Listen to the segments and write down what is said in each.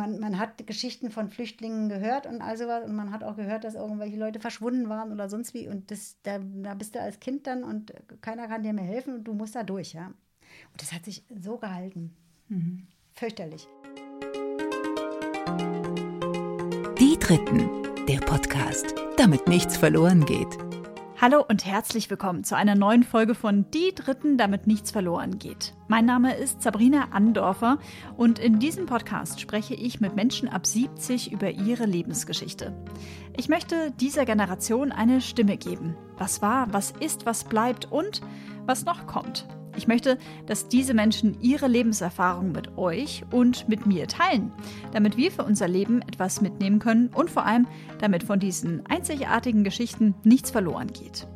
man, man hat Geschichten von Flüchtlingen gehört und all sowas und man hat auch gehört, dass irgendwelche Leute verschwunden waren oder sonst wie und das, da, da bist du als Kind dann und keiner kann dir mehr helfen und du musst da durch, ja. Und das hat sich so gehalten. Mhm. Fürchterlich. Die Dritten, der Podcast, damit nichts verloren geht. Hallo und herzlich willkommen zu einer neuen Folge von Die Dritten, damit nichts verloren geht. Mein Name ist Sabrina Andorfer und in diesem Podcast spreche ich mit Menschen ab 70 über ihre Lebensgeschichte. Ich möchte dieser Generation eine Stimme geben. Was war, was ist, was bleibt und was noch kommt. Ich möchte, dass diese Menschen ihre Lebenserfahrung mit euch und mit mir teilen, damit wir für unser Leben etwas mitnehmen können und vor allem, damit von diesen einzigartigen Geschichten nichts verloren geht.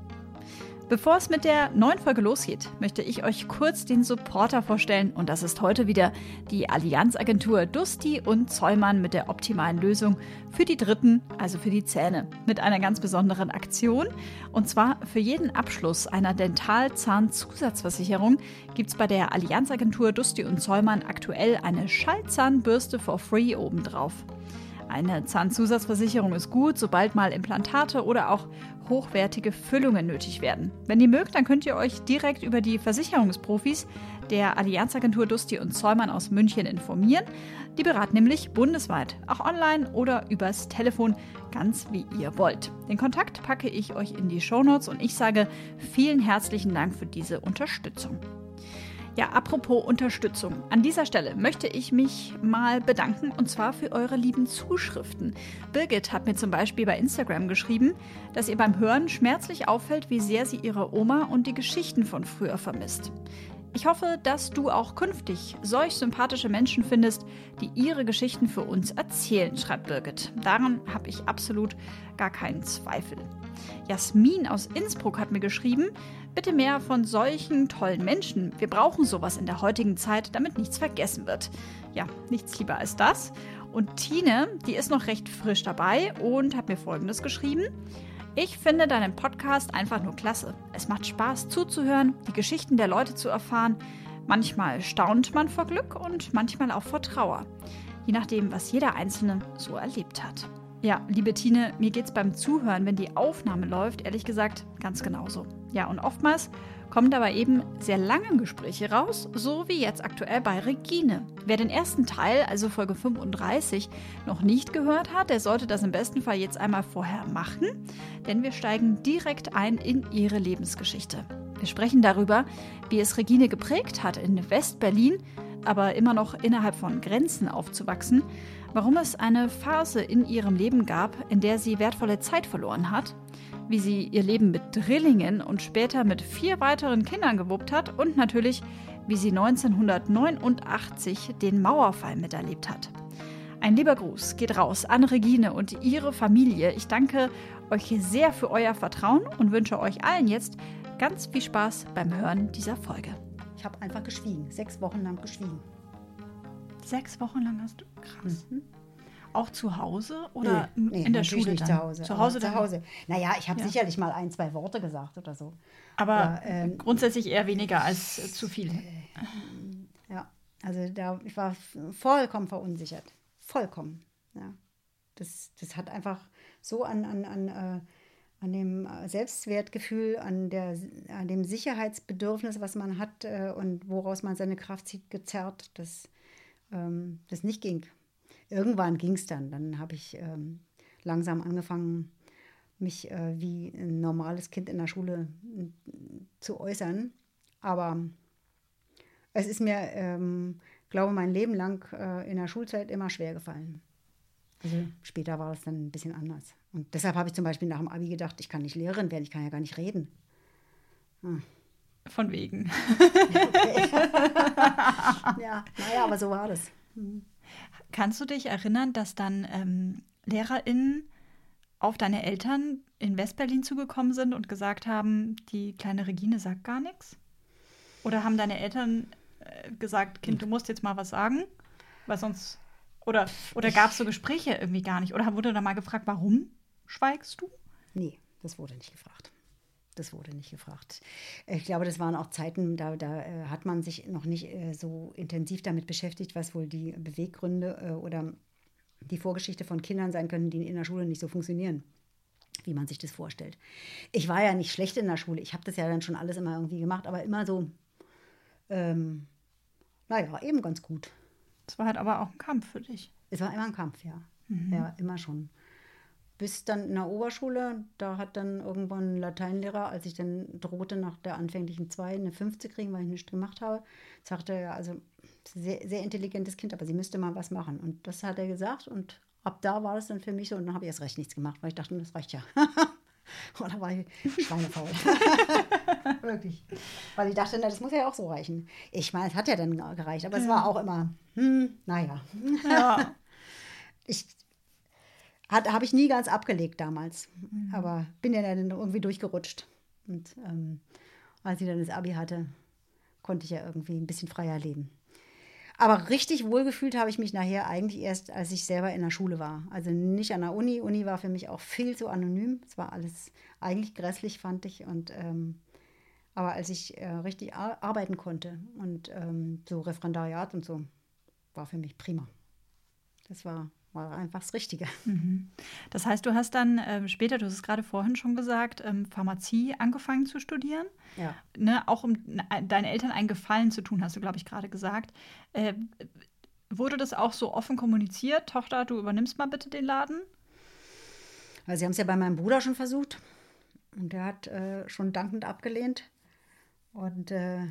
Bevor es mit der neuen Folge losgeht, möchte ich euch kurz den Supporter vorstellen und das ist heute wieder die Allianzagentur Dusti und Zollmann mit der optimalen Lösung für die Dritten, also für die Zähne, mit einer ganz besonderen Aktion und zwar für jeden Abschluss einer Dentalzahnzusatzversicherung gibt es bei der Allianzagentur Dusti und Zollmann aktuell eine Schallzahnbürste for free obendrauf. Eine Zahnzusatzversicherung ist gut, sobald mal Implantate oder auch hochwertige Füllungen nötig werden. Wenn ihr mögt, dann könnt ihr euch direkt über die Versicherungsprofis der Allianzagentur Dusti und Zollmann aus München informieren. Die beraten nämlich bundesweit, auch online oder übers Telefon, ganz wie ihr wollt. Den Kontakt packe ich euch in die Shownotes und ich sage vielen herzlichen Dank für diese Unterstützung. Ja, apropos Unterstützung. An dieser Stelle möchte ich mich mal bedanken und zwar für eure lieben Zuschriften. Birgit hat mir zum Beispiel bei Instagram geschrieben, dass ihr beim Hören schmerzlich auffällt, wie sehr sie ihre Oma und die Geschichten von früher vermisst. Ich hoffe, dass du auch künftig solch sympathische Menschen findest, die ihre Geschichten für uns erzählen, schreibt Birgit. Daran habe ich absolut gar keinen Zweifel. Jasmin aus Innsbruck hat mir geschrieben, bitte mehr von solchen tollen Menschen. Wir brauchen sowas in der heutigen Zeit, damit nichts vergessen wird. Ja, nichts lieber als das. Und Tine, die ist noch recht frisch dabei und hat mir Folgendes geschrieben. Ich finde deinen Podcast einfach nur klasse. Es macht Spaß zuzuhören, die Geschichten der Leute zu erfahren. Manchmal staunt man vor Glück und manchmal auch vor Trauer. Je nachdem, was jeder Einzelne so erlebt hat. Ja, liebe Tine, mir geht's beim Zuhören, wenn die Aufnahme läuft, ehrlich gesagt ganz genauso. Ja, und oftmals kommen dabei eben sehr lange Gespräche raus, so wie jetzt aktuell bei Regine. Wer den ersten Teil, also Folge 35, noch nicht gehört hat, der sollte das im besten Fall jetzt einmal vorher machen, denn wir steigen direkt ein in ihre Lebensgeschichte. Wir sprechen darüber, wie es Regine geprägt hat, in West-Berlin, aber immer noch innerhalb von Grenzen aufzuwachsen warum es eine Phase in ihrem Leben gab, in der sie wertvolle Zeit verloren hat, wie sie ihr Leben mit Drillingen und später mit vier weiteren Kindern gewuppt hat und natürlich, wie sie 1989 den Mauerfall miterlebt hat. Ein lieber Gruß geht raus an Regine und ihre Familie. Ich danke euch sehr für euer Vertrauen und wünsche euch allen jetzt ganz viel Spaß beim Hören dieser Folge. Ich habe einfach geschwiegen, sechs Wochen lang geschwiegen. Sechs Wochen lang hast du. Krass. Mhm. Auch zu Hause oder nee, nee, in der Schule? Nicht dann? zu Hause. Zu Hause, zu Hause. Naja, ich habe ja. sicherlich mal ein, zwei Worte gesagt oder so. Aber ja, ähm, grundsätzlich eher weniger als äh, zu viel. Ja, also da, ich war vollkommen verunsichert. Vollkommen. Ja. Das, das hat einfach so an, an, an, äh, an dem Selbstwertgefühl, an, der, an dem Sicherheitsbedürfnis, was man hat äh, und woraus man seine Kraft zieht, gezerrt. Das ähm, das nicht ging. Irgendwann ging es dann. Dann habe ich ähm, langsam angefangen, mich äh, wie ein normales Kind in der Schule äh, zu äußern. Aber es ist mir, ähm, glaube mein Leben lang äh, in der Schulzeit immer schwer gefallen. Also später war es dann ein bisschen anders. Und deshalb habe ich zum Beispiel nach dem Abi gedacht, ich kann nicht Lehrerin werden, ich kann ja gar nicht reden. Hm. Von wegen. Okay. ja, naja, aber so war das. Mhm. Kannst du dich erinnern, dass dann ähm, LehrerInnen auf deine Eltern in Westberlin zugekommen sind und gesagt haben, die kleine Regine sagt gar nichts? Oder haben deine Eltern äh, gesagt, Kind, du musst jetzt mal was sagen? Weil sonst. Oder, oder gab es so Gespräche irgendwie gar nicht? Oder wurde da mal gefragt, warum schweigst du? Nee, das wurde nicht gefragt. Das wurde nicht gefragt. Ich glaube, das waren auch Zeiten, da, da äh, hat man sich noch nicht äh, so intensiv damit beschäftigt, was wohl die Beweggründe äh, oder die Vorgeschichte von Kindern sein können, die in der Schule nicht so funktionieren, wie man sich das vorstellt. Ich war ja nicht schlecht in der Schule. Ich habe das ja dann schon alles immer irgendwie gemacht, aber immer so, ähm, naja, eben ganz gut. Es war halt aber auch ein Kampf für dich. Es war immer ein Kampf, ja. Ja, immer schon. Bis dann in der Oberschule, da hat dann irgendwann ein Lateinlehrer, als ich dann drohte, nach der anfänglichen 2 eine 5 zu kriegen, weil ich nichts gemacht habe, sagte er, also sehr, sehr intelligentes Kind, aber sie müsste mal was machen. Und das hat er gesagt und ab da war es dann für mich so und dann habe ich erst recht nichts gemacht, weil ich dachte, das reicht ja. Oder war ich schweinefaul. Wirklich. Weil ich dachte, na, das muss ja auch so reichen. Ich meine, es hat ja dann gereicht, aber es war auch immer, hm, naja. Ja. Ich habe ich nie ganz abgelegt damals, aber bin ja dann irgendwie durchgerutscht. Und ähm, als ich dann das Abi hatte, konnte ich ja irgendwie ein bisschen freier leben. Aber richtig wohlgefühlt habe ich mich nachher eigentlich erst, als ich selber in der Schule war. Also nicht an der Uni. Uni war für mich auch viel zu anonym. Es war alles eigentlich grässlich, fand ich. Und, ähm, aber als ich äh, richtig ar arbeiten konnte und ähm, so Referendariat und so, war für mich prima. Das war, war einfach das Richtige. Das heißt, du hast dann ähm, später, du hast es gerade vorhin schon gesagt, ähm, Pharmazie angefangen zu studieren. Ja. Ne, auch um na- deinen Eltern einen Gefallen zu tun, hast du, glaube ich, gerade gesagt. Äh, wurde das auch so offen kommuniziert? Tochter, du übernimmst mal bitte den Laden? Also sie haben es ja bei meinem Bruder schon versucht und der hat äh, schon dankend abgelehnt. Und äh,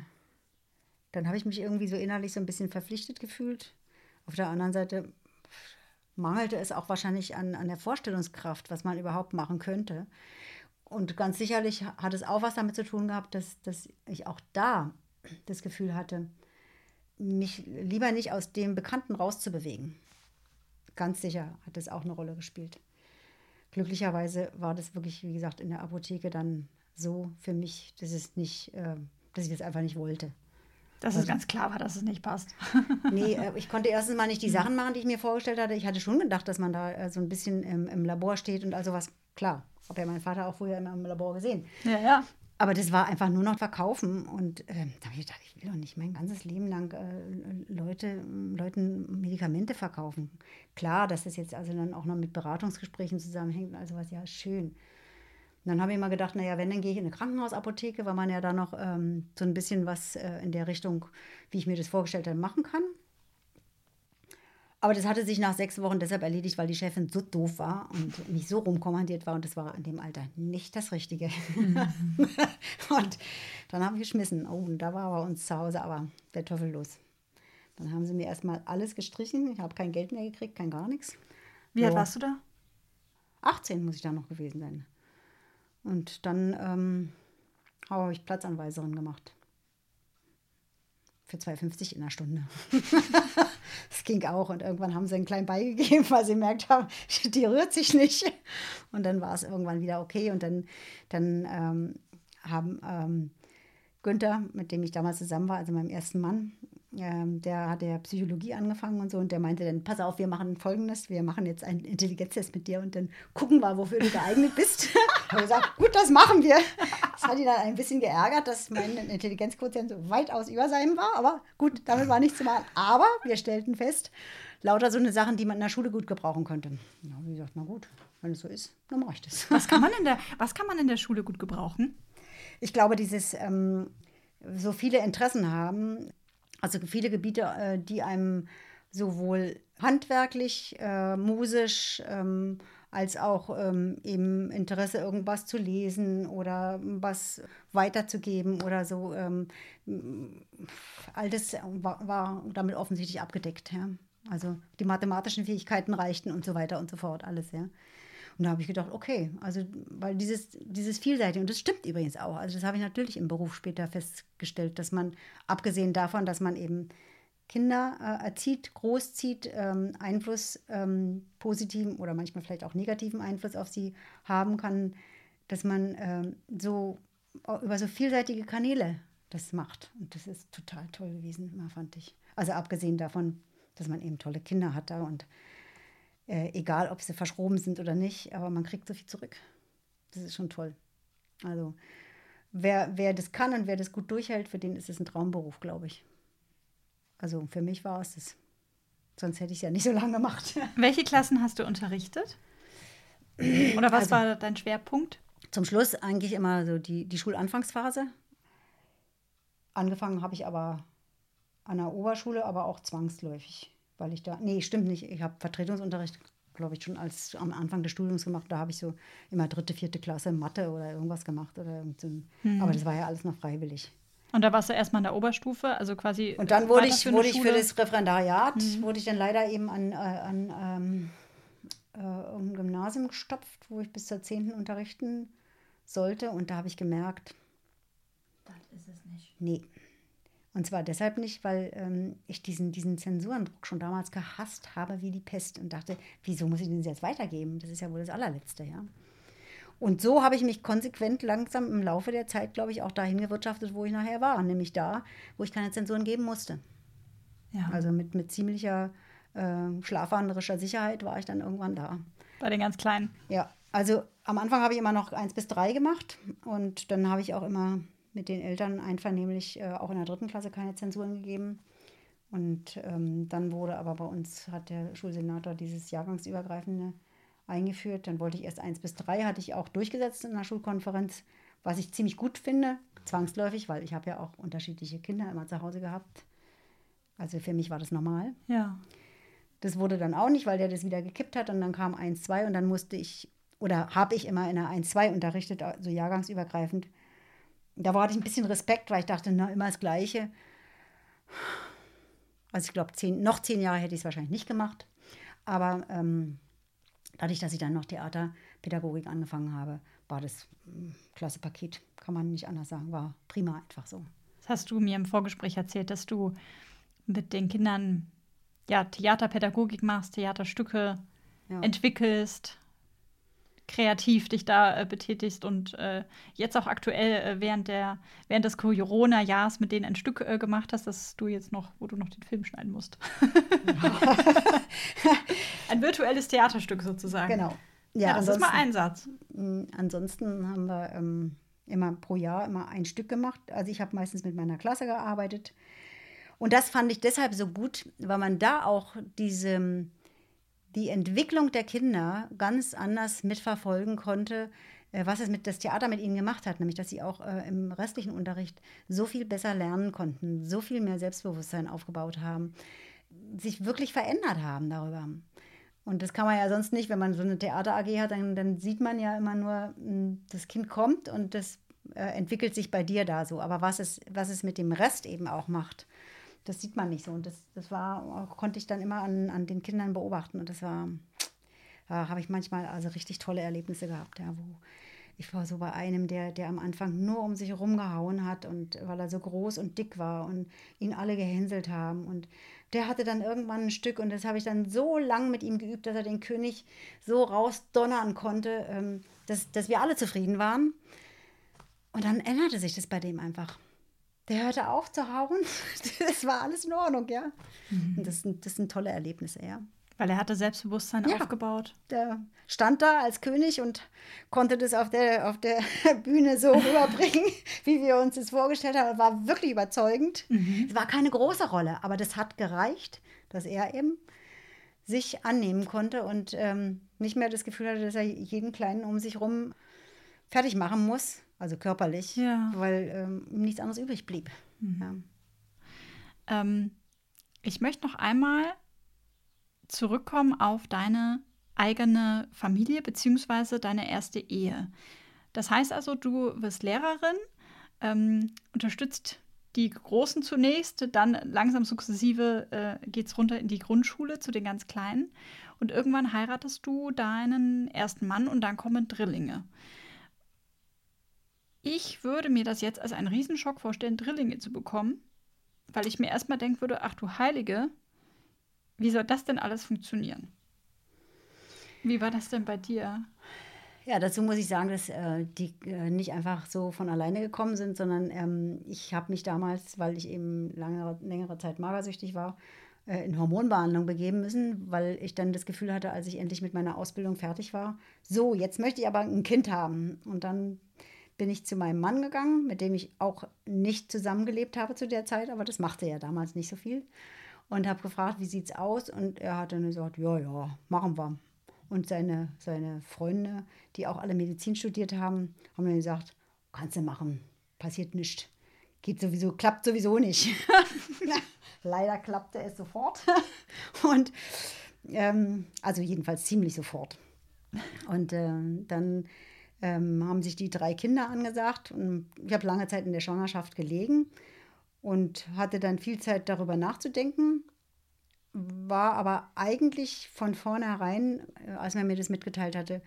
dann habe ich mich irgendwie so innerlich so ein bisschen verpflichtet gefühlt. Auf der anderen Seite mangelte es auch wahrscheinlich an, an der Vorstellungskraft, was man überhaupt machen könnte. Und ganz sicherlich hat es auch was damit zu tun gehabt, dass, dass ich auch da das Gefühl hatte, mich lieber nicht aus dem Bekannten rauszubewegen. Ganz sicher hat es auch eine Rolle gespielt. Glücklicherweise war das wirklich, wie gesagt, in der Apotheke dann so für mich, dass es nicht, äh, dass ich das einfach nicht wollte. Dass es ganz klar war, dass es nicht passt. Nee, äh, ich konnte erstens mal nicht die Sachen machen, die ich mir vorgestellt hatte. Ich hatte schon gedacht, dass man da äh, so ein bisschen im, im Labor steht und also was. Klar, habe ja meinen Vater auch früher immer im Labor gesehen. ja, ja. Aber das war einfach nur noch verkaufen. Und ähm, da habe ich gedacht, ich will doch nicht mein ganzes Leben lang äh, Leute, Leuten Medikamente verkaufen. Klar, dass das jetzt also dann auch noch mit Beratungsgesprächen zusammenhängt und also was, ja, schön. Und dann habe ich immer gedacht, naja, wenn, dann gehe ich in eine Krankenhausapotheke, weil man ja da noch ähm, so ein bisschen was äh, in der Richtung, wie ich mir das vorgestellt habe, machen kann. Aber das hatte sich nach sechs Wochen deshalb erledigt, weil die Chefin so doof war und nicht so rumkommandiert war. Und das war in dem Alter nicht das Richtige. und dann haben wir geschmissen. Oh, und da war bei uns zu Hause aber der Teufel los. Dann haben sie mir erstmal alles gestrichen. Ich habe kein Geld mehr gekriegt, kein gar nichts. Wie alt warst du da? 18 muss ich da noch gewesen sein. Und dann ähm, habe ich Platzanweiserin gemacht. Für 2,50 in der Stunde. das ging auch. Und irgendwann haben sie einen kleinen beigegeben, weil sie gemerkt haben, die rührt sich nicht. Und dann war es irgendwann wieder okay. Und dann, dann ähm, haben ähm, Günther, mit dem ich damals zusammen war, also meinem ersten Mann, ähm, der hatte ja Psychologie angefangen und so. Und der meinte dann, pass auf, wir machen Folgendes. Wir machen jetzt einen Intelligenztest mit dir und dann gucken wir, wofür du geeignet bist. habe gesagt, gut, das machen wir. Das hat ihn dann ein bisschen geärgert, dass mein Intelligenzquotient so weitaus über seinem war. Aber gut, damit war nichts zu machen. Aber wir stellten fest, lauter so eine Sachen, die man in der Schule gut gebrauchen könnte. Ja, wie gesagt, na gut, wenn es so ist, dann mache ich das. Was kann man in der, was kann man in der Schule gut gebrauchen? Ich glaube, dieses ähm, so viele Interessen haben, also viele Gebiete, äh, die einem sowohl handwerklich, äh, musisch, ähm, als auch ähm, eben Interesse, irgendwas zu lesen oder was weiterzugeben oder so. Ähm, all das war, war damit offensichtlich abgedeckt. Ja. Also die mathematischen Fähigkeiten reichten und so weiter und so fort, alles, ja. Und da habe ich gedacht, okay, also weil dieses, dieses Vielseitige, und das stimmt übrigens auch, also das habe ich natürlich im Beruf später festgestellt, dass man, abgesehen davon, dass man eben Kinder äh, erzieht, großzieht, ähm, Einfluss, ähm, positiven oder manchmal vielleicht auch negativen Einfluss auf sie haben kann, dass man ähm, so au- über so vielseitige Kanäle das macht. Und das ist total toll gewesen, immer fand ich. Also abgesehen davon, dass man eben tolle Kinder hat da und äh, egal, ob sie verschroben sind oder nicht, aber man kriegt so viel zurück. Das ist schon toll. Also wer, wer das kann und wer das gut durchhält, für den ist es ein Traumberuf, glaube ich. Also für mich war es das. Sonst hätte ich es ja nicht so lange gemacht. Welche Klassen hast du unterrichtet? Oder was Also- war dein Schwerpunkt? Zum Schluss eigentlich immer so die, die Schulanfangsphase. Angefangen habe ich aber an der Oberschule, aber auch zwangsläufig, weil ich da, nee, stimmt nicht. Ich habe Vertretungsunterricht, glaube ich, schon als am Anfang des Studiums gemacht. Da habe ich so immer dritte, vierte Klasse Mathe oder irgendwas gemacht. Oder irgend so ein, Aber das war ja alles noch freiwillig. Und da warst du erstmal in der Oberstufe, also quasi. Und dann wurde ich, wurde ich für das Referendariat, wurde ich dann leider eben an, äh, an ähm, äh, irgendein Gymnasium gestopft, wo ich bis zur 10. unterrichten sollte. Und da habe ich gemerkt, Das ist es nicht. nee. Und zwar deshalb nicht, weil ähm, ich diesen, diesen Zensurendruck schon damals gehasst habe wie die Pest und dachte, wieso muss ich den jetzt weitergeben? Das ist ja wohl das allerletzte, ja. Und so habe ich mich konsequent langsam im Laufe der Zeit, glaube ich, auch dahin gewirtschaftet, wo ich nachher war, nämlich da, wo ich keine Zensuren geben musste. Ja. Also mit, mit ziemlicher äh, schlafwandlerischer Sicherheit war ich dann irgendwann da. Bei den ganz Kleinen. Ja, also am Anfang habe ich immer noch eins bis drei gemacht und dann habe ich auch immer mit den Eltern einvernehmlich äh, auch in der dritten Klasse keine Zensuren gegeben. Und ähm, dann wurde aber bei uns, hat der Schulsenator dieses Jahrgangsübergreifende eingeführt. Dann wollte ich erst eins bis drei, hatte ich auch durchgesetzt in der Schulkonferenz, was ich ziemlich gut finde, zwangsläufig, weil ich habe ja auch unterschiedliche Kinder immer zu Hause gehabt. Also für mich war das normal. Ja. Das wurde dann auch nicht, weil der das wieder gekippt hat und dann kam 1, 2 und dann musste ich, oder habe ich immer in der 1, 2 unterrichtet, also jahrgangsübergreifend. Da hatte ich ein bisschen Respekt, weil ich dachte, na, immer das Gleiche. Also ich glaube, zehn, noch zehn Jahre hätte ich es wahrscheinlich nicht gemacht. Aber ähm, dadurch, dass ich dann noch Theaterpädagogik angefangen habe, war das ein klasse Paket. Kann man nicht anders sagen. War prima einfach so. Das hast du mir im Vorgespräch erzählt, dass du mit den Kindern ja, Theaterpädagogik machst, Theaterstücke Ja. entwickelst, kreativ dich da äh, betätigst und äh, jetzt auch aktuell äh, während, der, während des Corona-Jahres mit denen ein Stück äh, gemacht hast, das du jetzt noch, wo du noch den Film schneiden musst. ein virtuelles Theaterstück sozusagen. Genau. Ja, das ist mal ansonsten- Einsatz. Mm, Ansonsten haben wir ähm, immer pro Jahr immer ein Stück gemacht. Also ich habe meistens mit meiner Klasse gearbeitet. Und das fand ich deshalb so gut, weil man da auch diese, die Entwicklung der Kinder ganz anders mitverfolgen konnte, äh, was es mit das Theater mit ihnen gemacht hat, nämlich dass sie auch äh, im restlichen Unterricht so viel besser lernen konnten, so viel mehr Selbstbewusstsein aufgebaut haben, sich wirklich verändert haben darüber. Und das kann man ja sonst nicht, wenn man so eine Theater AG hat, dann, dann sieht man ja immer nur, mh, das Kind kommt und das äh, entwickelt sich bei dir da so. Aber was es, was es mit dem Rest eben auch macht, das sieht man nicht so. Und das, das war, konnte ich dann immer an, an den Kindern beobachten. Und das war, da habe ich manchmal also richtig tolle Erlebnisse gehabt, ja, wo ich war so bei einem, der, der am Anfang nur um sich rumgehauen hat und weil er so groß und dick war und ihn alle gehänselt haben. Und der hatte dann irgendwann ein Stück und das habe ich dann so lang mit ihm geübt, dass er den König so rausdonnern konnte, ähm, dass, dass wir alle zufrieden waren. Und dann änderte sich das bei dem einfach. Der hörte auf zu hauen. Das war alles in Ordnung, ja. Und das sind, das sind tolle Erlebnisse, ja. Weil er hatte Selbstbewusstsein Ja. aufgebaut. Der stand da als König und konnte das auf der, auf der Bühne so rüberbringen, wie wir uns das vorgestellt haben. War wirklich überzeugend. Es war keine große Rolle, aber das hat gereicht, dass er eben sich annehmen konnte und ähm, nicht mehr das Gefühl hatte, dass er jeden Kleinen um sich rum fertig machen muss, also körperlich, Ja. weil ähm, ihm nichts anderes übrig blieb. Ja. Ähm, ich möchte noch einmal zurückkommen auf deine eigene Familie beziehungsweise deine erste Ehe. Das heißt also, du wirst Lehrerin, ähm, unterstützt die Großen zunächst, dann langsam sukzessive äh, geht es runter in die Grundschule zu den ganz Kleinen und irgendwann heiratest du deinen ersten Mann und dann kommen Drillinge. Ich würde mir das jetzt als einen Riesenschock vorstellen, Drillinge zu bekommen, weil ich mir erstmal denken würde, ach du Heilige, wie soll das denn alles funktionieren? Wie war das denn bei dir? Ja, dazu muss ich sagen, dass äh, die äh, nicht einfach so von alleine gekommen sind, sondern ähm, ich habe mich damals, weil ich eben lange, längere Zeit magersüchtig war, äh, in Hormonbehandlung begeben müssen, weil ich dann das Gefühl hatte, als ich endlich mit meiner Ausbildung fertig war, so, jetzt möchte ich aber ein Kind haben. Und dann bin ich zu meinem Mann gegangen, mit dem ich auch nicht zusammengelebt habe zu der Zeit, aber das machte ja damals nicht so viel. und habe gefragt, wie sieht's aus? Und er hat dann gesagt, ja, ja, machen wir. Und seine, seine Freunde, die auch alle Medizin studiert haben, haben dann gesagt, kannst du machen, passiert nichts. Geht sowieso, klappt sowieso nicht. Leider klappte es sofort. Und ähm, also jedenfalls ziemlich sofort. Und ähm, dann ähm, haben sich die drei Kinder angesagt. Und ich habe lange Zeit in der Schwangerschaft gelegen und hatte dann viel Zeit darüber nachzudenken. War aber eigentlich von vornherein, äh, als man mir das mitgeteilt hatte,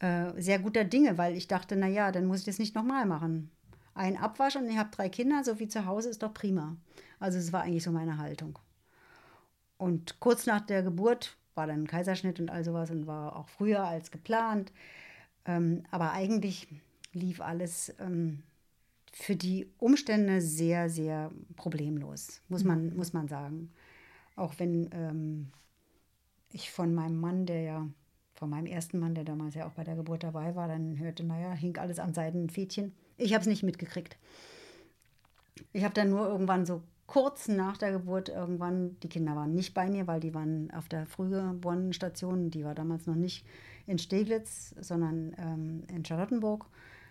äh, sehr guter Dinge, weil ich dachte, naja, dann muss ich das nicht nochmal machen. Ein Abwasch und ich habe drei Kinder, so wie zu Hause ist doch prima. Also es war eigentlich so meine Haltung. Und kurz nach der Geburt war dann ein Kaiserschnitt und all sowas und war auch früher als geplant. Ähm, aber eigentlich lief alles ähm, für die Umstände sehr, sehr problemlos, muss man, mhm. muss man sagen. Auch wenn ähm, ich von meinem Mann, der ja, von meinem ersten Mann, der damals ja auch bei der Geburt dabei war, dann hörte, naja, hing alles an Seidenfädchen. Ich habe es nicht mitgekriegt. Ich habe dann nur irgendwann so kurz nach der Geburt irgendwann, die Kinder waren nicht bei mir, weil die waren auf der Frühgeborenen-Station, die war damals noch nicht in Steglitz, sondern ähm, in Charlottenburg.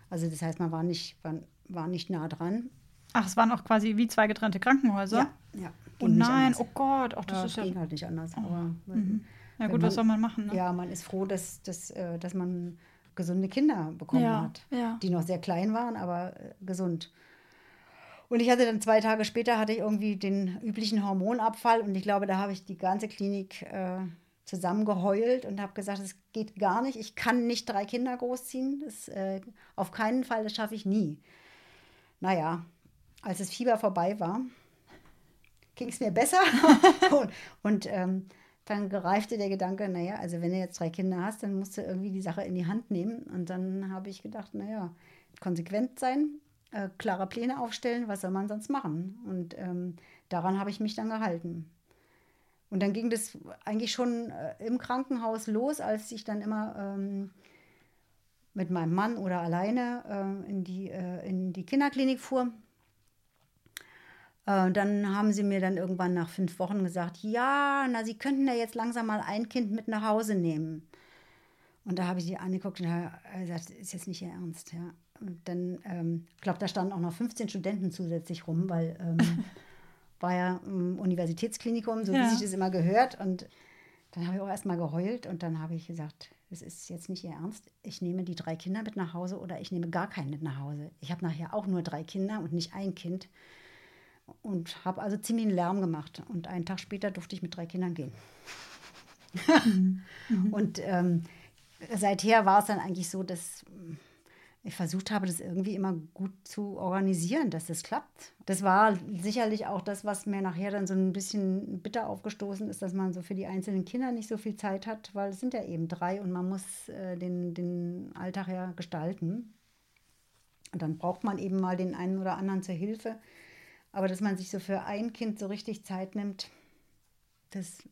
Also das heißt, man war nicht, war, war nicht nah dran. Ach, es waren auch quasi wie zwei getrennte Krankenhäuser? Ja, ja. Oh nein, oh Gott, auch das ja, ist ja... ging halt nicht anders. Oh. Aber, mhm. Ja gut, man, was soll man machen? Ne? Ja, man ist froh, dass, dass, äh, dass man gesunde Kinder bekommen ja, hat, ja. die noch sehr klein waren, aber äh, gesund. Und ich hatte dann zwei Tage später hatte ich irgendwie den üblichen Hormonabfall und ich glaube, da habe ich die ganze Klinik äh, zusammengeheult und habe gesagt, es geht gar nicht. Ich kann nicht drei Kinder großziehen. Das, äh, auf keinen Fall, das schaffe ich nie. Naja, als das Fieber vorbei war, ging es mir besser. und, und ähm, dann gereifte der Gedanke, naja, also wenn du jetzt drei Kinder hast, dann musst du irgendwie die Sache in die Hand nehmen. Und dann habe ich gedacht, naja, konsequent sein, äh, klare Pläne aufstellen, was soll man sonst machen? Und ähm, daran habe ich mich dann gehalten. Und dann ging das eigentlich schon äh, im Krankenhaus los, als ich dann immer ähm, mit meinem Mann oder alleine äh, in, die, äh, in die Kinderklinik fuhr. Äh, dann haben sie mir dann irgendwann nach fünf Wochen gesagt, ja, na, Sie könnten ja jetzt langsam mal ein Kind mit nach Hause nehmen. Und da habe ich die angeguckt und gesagt, ist jetzt nicht Ihr Ernst. Ja. Und dann, ähm, ich glaube, da standen auch noch 15 Studenten zusätzlich rum, weil ähm, war ja im Universitätsklinikum, so ja. wie sich das immer gehört. Und dann habe ich auch erst mal geheult und dann habe ich gesagt, es ist jetzt nicht Ihr Ernst. Ich nehme die drei Kinder mit nach Hause oder ich nehme gar keinen mit nach Hause. Ich habe nachher auch nur drei Kinder und nicht ein Kind. Und habe also ziemlich einen Lärm gemacht. Und einen Tag später durfte ich mit drei Kindern gehen. Mhm. und ähm, seither war es dann eigentlich so, dass ich versucht habe, das irgendwie immer gut zu organisieren, dass das klappt. Das war sicherlich auch das, was mir nachher dann so ein bisschen bitter aufgestoßen ist, dass man so für die einzelnen Kinder nicht so viel Zeit hat, weil es sind ja eben drei und man muss äh, den, den Alltag ja gestalten. Und dann braucht man eben mal den einen oder anderen zur Hilfe. Aber dass man sich so für ein Kind so richtig Zeit nimmt, das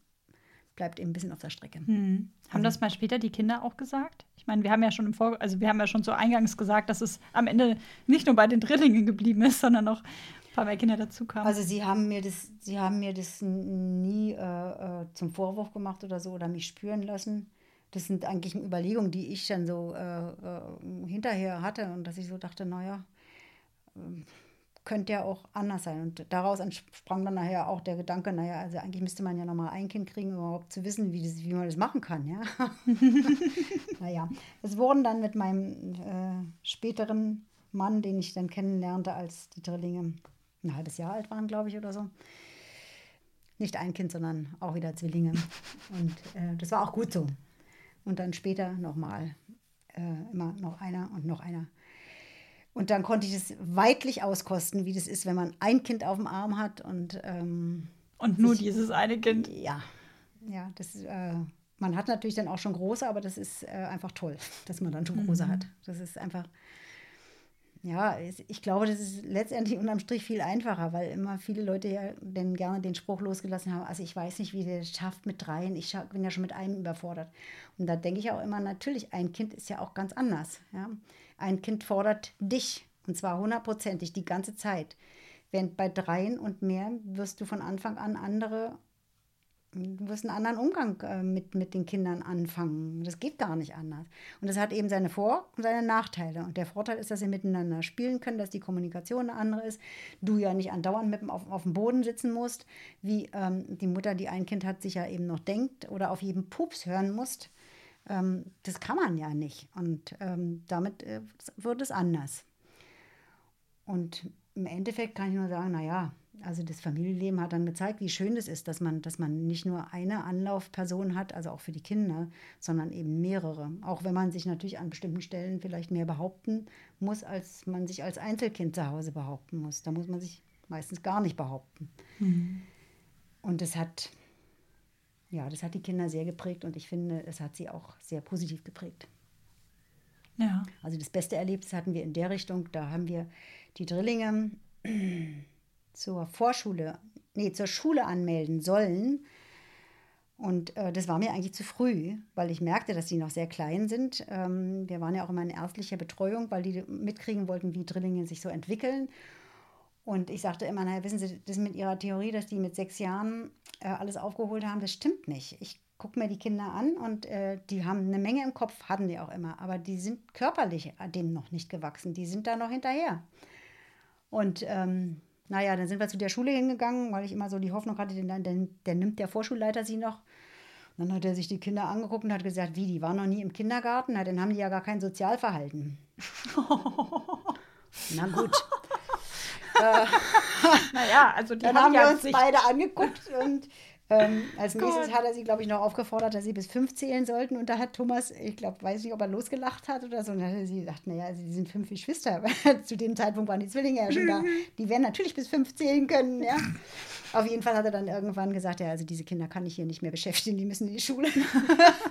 bleibt eben ein bisschen auf der Strecke. Hm. Haben also, das mal später die Kinder auch gesagt? Ich meine, wir haben ja schon im Vor also wir haben ja schon so eingangs gesagt, dass es am Ende nicht nur bei den Drillingen geblieben ist, sondern noch ein paar mehr Kinder dazu kamen. Also sie haben mir das, sie haben mir das nie äh, äh, zum Vorwurf gemacht oder so oder mich spüren lassen. Das sind eigentlich Überlegungen, die ich dann so äh, äh hinterher hatte und dass ich so dachte, naja, äh, könnte ja auch anders sein. Und daraus entsprang dann nachher auch der Gedanke, naja, also eigentlich müsste man ja noch mal ein Kind kriegen, um überhaupt zu wissen, wie, das, wie man das machen kann. Ja? naja, es wurden dann mit meinem äh, späteren Mann, den ich dann kennenlernte, als die Drillinge ein halbes Jahr alt waren, glaube ich, oder so. Nicht ein Kind, sondern auch wieder Zwillinge. Und äh, das war auch gut so. Und dann später nochmal äh, immer noch einer und noch einer. Und dann konnte ich es weitlich auskosten, wie das ist, wenn man ein Kind auf dem Arm hat und ähm, und nur sich, dieses eine Kind. Ja, ja, das äh, man hat natürlich dann auch schon große, aber das ist äh, einfach toll, dass man dann schon große mhm. hat. Das ist einfach, ja, ich glaube, das ist letztendlich unterm Strich viel einfacher, weil immer viele Leute ja denn gerne den Spruch losgelassen haben, also ich weiß nicht, wie der es schafft mit dreien, ich bin ja schon mit einem überfordert. Und da denke ich auch immer, natürlich, ein Kind ist ja auch ganz anders. Ja? Ein Kind fordert dich und zwar hundertprozentig die ganze Zeit. Während bei dreien und mehr wirst du von Anfang an andere Du musst einen anderen Umgang äh, mit, mit den Kindern anfangen. Das geht gar nicht anders. Und das hat eben seine Vor- und seine Nachteile. Und der Vorteil ist, dass sie miteinander spielen können, dass die Kommunikation eine andere ist. Du ja nicht andauernd mit dem auf, auf dem Boden sitzen musst, wie ähm, die Mutter, die ein Kind hat, sich ja eben noch denkt oder auf jeden Pups hören musst. Ähm, das kann man ja nicht. Und ähm, damit äh, wird es anders. Und im Endeffekt kann ich nur sagen, naja, also das Familienleben hat dann gezeigt, wie schön es ist, dass man, dass man nicht nur eine Anlaufperson hat, also auch für die Kinder, sondern eben mehrere. Auch wenn man sich natürlich an bestimmten Stellen vielleicht mehr behaupten muss, als man sich als Einzelkind zu Hause behaupten muss. Da muss man sich meistens gar nicht behaupten. Mhm. Und das hat, ja, das hat die Kinder sehr geprägt und ich finde, es hat sie auch sehr positiv geprägt. Ja. Also das beste Erlebnis hatten wir in der Richtung, da haben wir die Drillinge zur Vorschule, nee, zur Schule anmelden sollen. Und äh, das war mir eigentlich zu früh, weil ich merkte, dass die noch sehr klein sind. Ähm, wir waren ja auch immer in ärztlicher Betreuung, weil die mitkriegen wollten, wie Drillinge sich so entwickeln. Und ich sagte immer, naja, wissen Sie, das mit Ihrer Theorie, dass die mit sechs Jahren äh, alles aufgeholt haben, das stimmt nicht. Ich gucke mir die Kinder an und äh, die haben eine Menge im Kopf, hatten die auch immer, aber die sind körperlich dem noch nicht gewachsen. Die sind da noch hinterher. Und ähm, naja, dann sind wir zu der Schule hingegangen, weil ich immer so die Hoffnung hatte, denn, denn, dann nimmt der Vorschulleiter sie noch. Und dann hat er sich die Kinder angeguckt und hat gesagt, wie, die waren noch nie im Kindergarten? Na, dann haben die ja gar kein Sozialverhalten. Na gut. äh, naja, also die dann haben, haben wir uns beide angeguckt und ähm, als nächstes hat er sie, glaube ich, noch aufgefordert, dass sie bis fünf zählen sollten. Und da hat Thomas, ich glaube, weiß nicht, ob er losgelacht hat oder so. Und dann hat sie gesagt, naja, sie sind fünf Geschwister. Zu dem Zeitpunkt waren die Zwillinge ja schon da. Die werden natürlich bis fünf zählen können, ja. Auf jeden Fall hat er dann irgendwann gesagt, ja, also diese Kinder kann ich hier nicht mehr beschäftigen, die müssen in die Schule.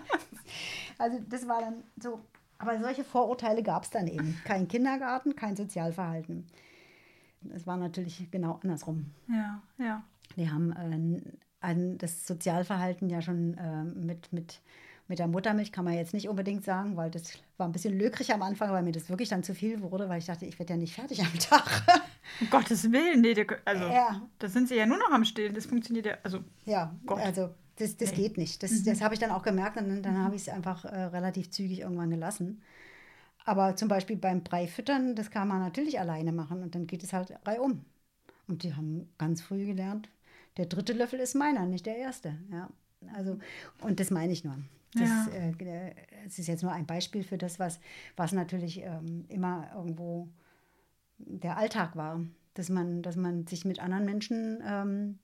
also das war dann so. Aber solche Vorurteile gab es dann eben. Kein Kindergarten, kein Sozialverhalten. Es war natürlich genau andersrum. Ja, ja. Die haben äh, an das Sozialverhalten ja schon äh, mit, mit, mit der Muttermilch kann man jetzt nicht unbedingt sagen, weil das war ein bisschen lökrig am Anfang, weil mir das wirklich dann zu viel wurde, weil ich dachte, ich werde ja nicht fertig am Tag. Um Gottes Willen, nee, also ja. da sind sie ja nur noch am Stillen, das funktioniert ja, also Ja, Gott. also das, das nee. geht nicht. Das, mhm. das habe ich dann auch gemerkt und dann, dann habe ich es einfach äh, relativ zügig irgendwann gelassen. Aber zum Beispiel beim Breifüttern, das kann man natürlich alleine machen und dann geht es halt reihum. Und die haben ganz früh gelernt, der dritte Löffel ist meiner, nicht der erste. Ja. Also, und das meine ich nur. Das, ja. äh, es ist jetzt nur ein Beispiel für das, was, was natürlich ähm, immer irgendwo der Alltag war. Dass man, dass man sich mit anderen Menschen ähm,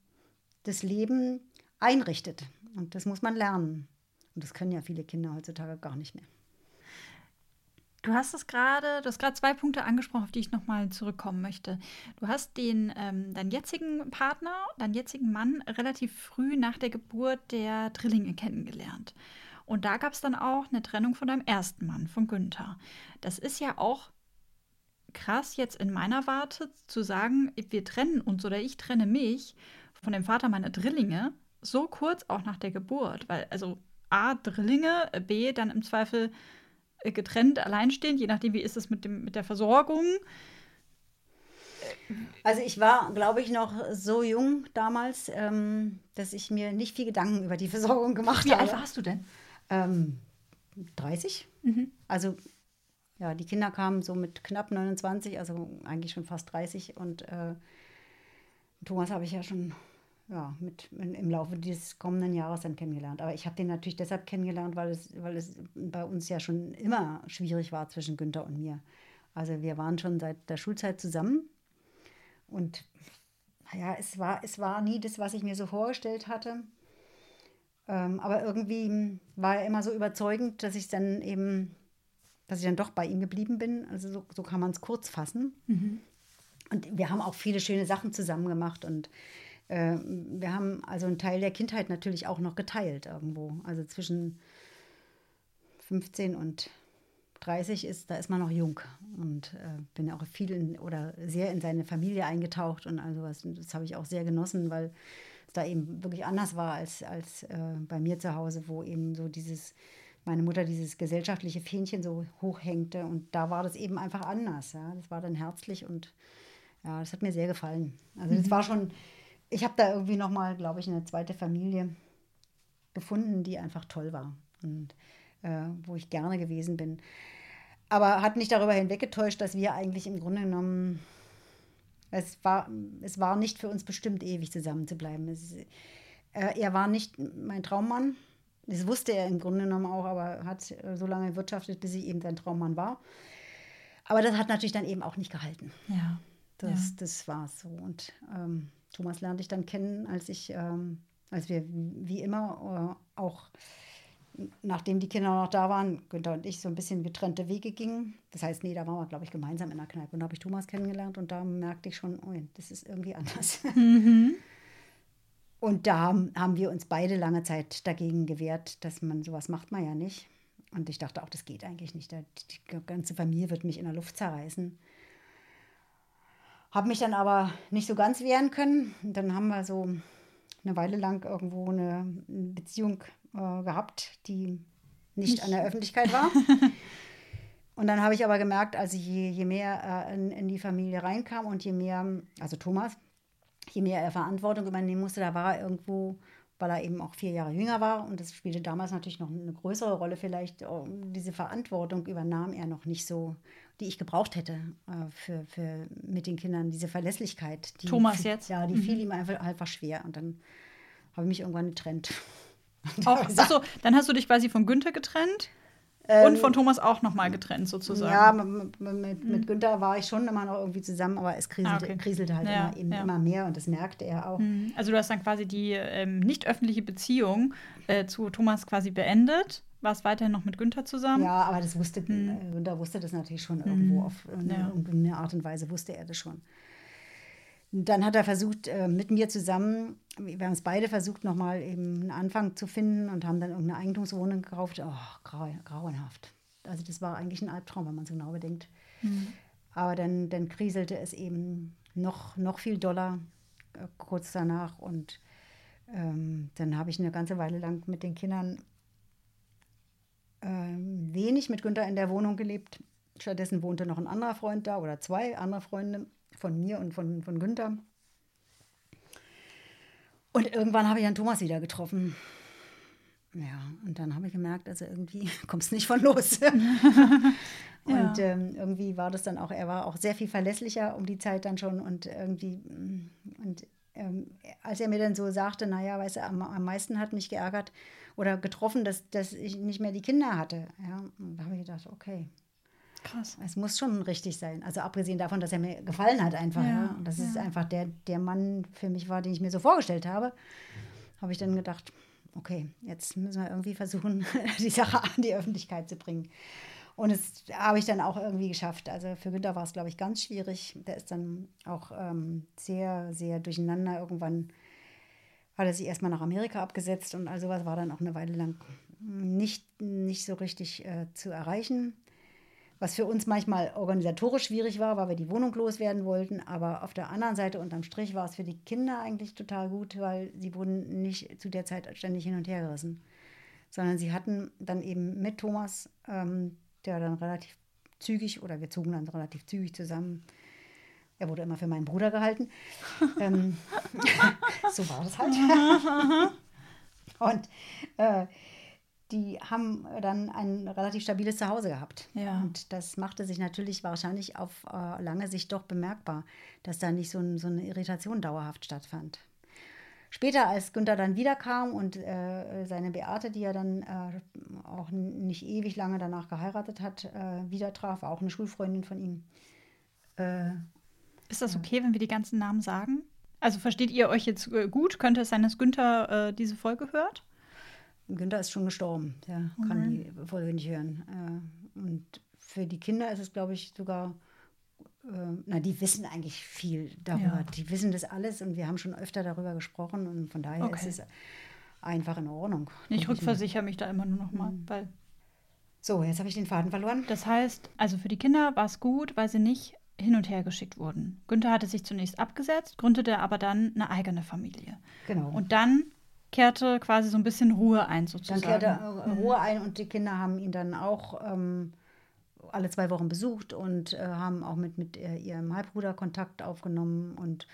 das Leben einrichtet. Und das muss man lernen. Und das können ja viele Kinder heutzutage gar nicht mehr. Du hast es gerade, du hast gerade zwei Punkte angesprochen, auf die ich nochmal zurückkommen möchte. Du hast den, ähm, deinen jetzigen Partner, deinen jetzigen Mann relativ früh nach der Geburt der Drillinge kennengelernt. Und da gab es dann auch eine Trennung von deinem ersten Mann, von Günther. Das ist ja auch krass jetzt in meiner Warte zu sagen, wir trennen uns oder ich trenne mich von dem Vater meiner Drillinge so kurz auch nach der Geburt, weil also A, Drillinge, B, dann im Zweifel getrennt, alleinstehend, je nachdem, wie ist es mit, dem, mit der Versorgung. Also ich war, glaube ich, noch so jung damals, ähm, dass ich mir nicht viel Gedanken über die Versorgung gemacht wie habe. Wie alt warst du denn? Ähm, 30. Mhm. Also ja, die Kinder kamen so mit knapp 29, also eigentlich schon fast 30 und äh, Thomas habe ich ja schon ja, mit, in, im Laufe dieses kommenden Jahres dann kennengelernt. Aber ich habe den natürlich deshalb kennengelernt, weil es, weil es bei uns ja schon immer schwierig war zwischen Günther und mir. Also wir waren schon seit der Schulzeit zusammen und naja, es war, es war nie das, was ich mir so vorgestellt hatte. Ähm, aber irgendwie war er immer so überzeugend, dass ich dann eben, dass ich dann doch bei ihm geblieben bin. Also so, so kann man es kurz fassen. Mhm. Und wir haben auch viele schöne Sachen zusammen gemacht und äh, wir haben also einen Teil der Kindheit natürlich auch noch geteilt irgendwo. Also zwischen 15 und 30 ist, da ist man noch jung und äh, bin auch viel in, oder sehr in seine Familie eingetaucht und also was, das habe ich auch sehr genossen, weil es da eben wirklich anders war als, als äh, bei mir zu Hause, wo eben so dieses, meine Mutter dieses gesellschaftliche Fähnchen so hochhängte und da war das eben einfach anders. Ja? Das war dann herzlich und ja, das hat mir sehr gefallen. Also das mhm. war schon ich habe da irgendwie noch mal, glaube ich, eine zweite Familie gefunden, die einfach toll war und äh, wo ich gerne gewesen bin. Aber hat nicht darüber hinweggetäuscht, dass wir eigentlich im Grunde genommen, es war, es war nicht für uns bestimmt, ewig zusammen zu bleiben. Es, äh, er war nicht mein Traummann. Das wusste er im Grunde genommen auch, aber hat äh, so lange gewirtschaftet, bis ich eben sein Traummann war. Aber das hat natürlich dann eben auch nicht gehalten. Ja. Das, Ja. das war so. Und ähm, Thomas lernte ich dann kennen, als ich, ähm, als wir wie immer äh, auch nachdem die Kinder noch da waren, Günther und ich so ein bisschen getrennte Wege gingen. Das heißt, nee, da waren wir, glaube ich, gemeinsam in der Kneipe. Und da habe ich Thomas kennengelernt und da merkte ich schon, oh, das ist irgendwie anders. Und da haben, wir uns beide lange Zeit dagegen gewehrt, dass man sowas macht man ja nicht. Und ich dachte auch, das geht eigentlich nicht. Die ganze Familie wird mich in der Luft zerreißen. Habe mich dann aber nicht so ganz wehren können. Und dann haben wir so eine Weile lang irgendwo eine Beziehung äh, gehabt, die nicht, an der Öffentlichkeit war. Und dann habe ich aber gemerkt, also je, je mehr äh, in, in die Familie reinkam und je mehr, also Thomas, je mehr er Verantwortung übernehmen musste, da war er irgendwo, weil er eben auch vier Jahre jünger war und das spielte damals natürlich noch eine größere Rolle vielleicht, oh, diese Verantwortung übernahm er noch nicht so, die ich gebraucht hätte äh, für, für mit den Kindern, diese Verlässlichkeit. Die, Thomas jetzt? Ja, die fiel ihm einfach, einfach schwer und dann habe ich mich irgendwann getrennt. Auch, achso, dann hast du dich quasi von Günther getrennt und von Thomas auch nochmal getrennt sozusagen. Ja, mit, mit, mit Günther war ich schon immer noch irgendwie zusammen, aber es kriselte, Ah, okay. kriselte halt Ja, immer, ja. immer mehr und das merkte er auch. Mhm. Also du hast dann quasi die ähm, nicht öffentliche Beziehung äh, zu Thomas quasi beendet, warst weiterhin noch mit Günther zusammen. Ja, aber das wusste, äh, Günther wusste das natürlich schon irgendwo auf eine, Mhm. Ja. irgendeine Art und Weise wusste er das schon. Dann hat er versucht, äh, mit mir zusammen, wir haben es beide versucht, nochmal eben einen Anfang zu finden und haben dann irgendeine Eigentumswohnung gekauft. Oh, grau, grauenhaft. Also das war eigentlich ein Albtraum, wenn man so genau bedenkt. Aber dann, dann kriselte es eben noch, noch viel doller äh, kurz danach. Und ähm, dann habe ich eine ganze Weile lang mit den Kindern ähm, wenig mit Günther in der Wohnung gelebt. Stattdessen wohnte noch ein anderer Freund da oder zwei andere Freunde von mir und von, von Günther. Und irgendwann habe ich dann Thomas wieder getroffen. Ja, und dann habe ich gemerkt, also irgendwie kommst du nicht von los. Und ähm, irgendwie war das dann auch, er war auch sehr viel verlässlicher um die Zeit dann schon und irgendwie, mm, und ähm, als er mir dann so sagte, naja, weißt du, am, am meisten hat mich geärgert oder getroffen, dass, dass ich nicht mehr die Kinder hatte. Ja, und da habe ich gedacht, okay, Krass. es muss schon richtig sein. Also abgesehen davon, dass er mir gefallen hat einfach. Ja, Ja, Und das ist einfach der, der Mann für mich war, den ich mir so vorgestellt habe, habe ich dann gedacht, okay, jetzt müssen wir irgendwie versuchen, die Sache an die Öffentlichkeit zu bringen. Und das habe ich dann auch irgendwie geschafft. Also für Günther war es, glaube ich, ganz schwierig. Der ist dann auch ähm, sehr, sehr durcheinander. Irgendwann hat er sich erstmal nach Amerika abgesetzt und all sowas war dann auch eine Weile lang nicht, nicht so richtig äh, zu erreichen. Was für uns manchmal organisatorisch schwierig war, weil wir die Wohnung loswerden wollten. Aber auf der anderen Seite, unterm Strich, war es für die Kinder eigentlich total gut, weil sie wurden nicht zu der Zeit ständig hin und her gerissen. Sondern sie hatten dann eben mit Thomas, ähm, der dann relativ zügig, oder wir zogen dann relativ zügig zusammen. Er wurde immer für meinen Bruder gehalten. ähm, so war das halt. und äh, die haben dann ein relativ stabiles Zuhause gehabt. Ja. Und das machte sich natürlich wahrscheinlich auf äh, lange Sicht doch bemerkbar, dass da nicht so, ein, so eine Irritation dauerhaft stattfand. Später, als Günther dann wiederkam und äh, seine Beate, die er dann äh, auch nicht ewig lange danach geheiratet hat, äh, wieder traf, auch eine Schulfreundin von ihm. Ist das okay, wenn wir die ganzen Namen sagen? Also versteht ihr euch jetzt äh, gut? Könnte es sein, dass Günther äh, diese Folge hört? Günther ist schon gestorben, der kann die Folge nicht hören. Äh, und für die Kinder ist es, glaube ich, sogar, äh, na, die wissen eigentlich viel darüber. Ja. Die wissen das alles und wir haben schon öfter darüber gesprochen und von daher Okay. ist es einfach in Ordnung. Ich rückversichere mich da immer nur noch mal, Mhm. weil So, jetzt habe ich den Faden verloren. das heißt, also für die Kinder war es gut, weil sie nicht hin und her geschickt wurden. Günther hatte sich zunächst abgesetzt, gründete aber dann eine eigene Familie. Genau. Und dann kehrte quasi so ein bisschen Ruhe ein Dann sozusagen. kehrte äh, Ruhe ein und die Kinder haben ihn dann auch ähm, alle zwei Wochen besucht und äh, haben auch mit, mit äh, ihrem Halbbruder Kontakt aufgenommen und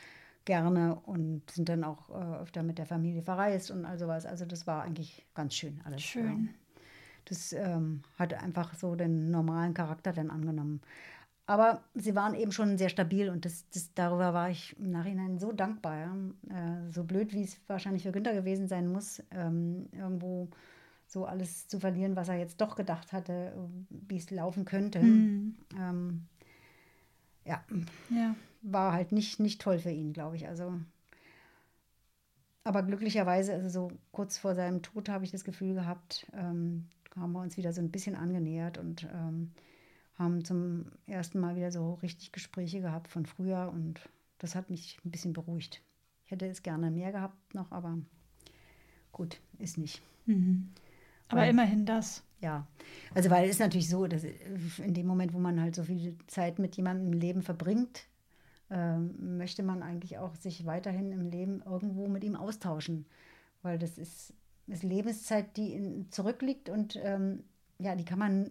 gerne und sind dann auch äh, öfter mit der Familie verreist und all sowas. Also das war eigentlich ganz schön alles. Schön. Ja. Das ähm, hat einfach so den normalen Charakter dann angenommen. Aber sie waren eben schon sehr stabil und das, das, darüber war ich im Nachhinein so dankbar. Ja? Äh, so blöd, wie es wahrscheinlich für Günther gewesen sein muss, ähm, irgendwo so alles zu verlieren, was er jetzt doch gedacht hatte, wie es laufen könnte. Mhm. Ähm, ja, Ja. war halt nicht, nicht toll für ihn, glaube ich. Also, aber glücklicherweise, also so kurz vor seinem Tod habe ich das Gefühl gehabt, ähm, haben wir uns wieder so ein bisschen angenähert und ähm, haben zum ersten Mal wieder so richtig Gespräche gehabt von früher und das hat mich ein bisschen beruhigt. Ich hätte es gerne mehr gehabt noch, aber gut, ist nicht. Mhm. Aber Weil- immerhin das. Ja, also weil es ist natürlich so, dass in dem Moment, wo man halt so viel Zeit mit jemandem im Leben verbringt, ähm, möchte man eigentlich auch sich weiterhin im Leben irgendwo mit ihm austauschen, weil das ist, ist Lebenszeit, die in, zurückliegt und ähm, ja, die kann man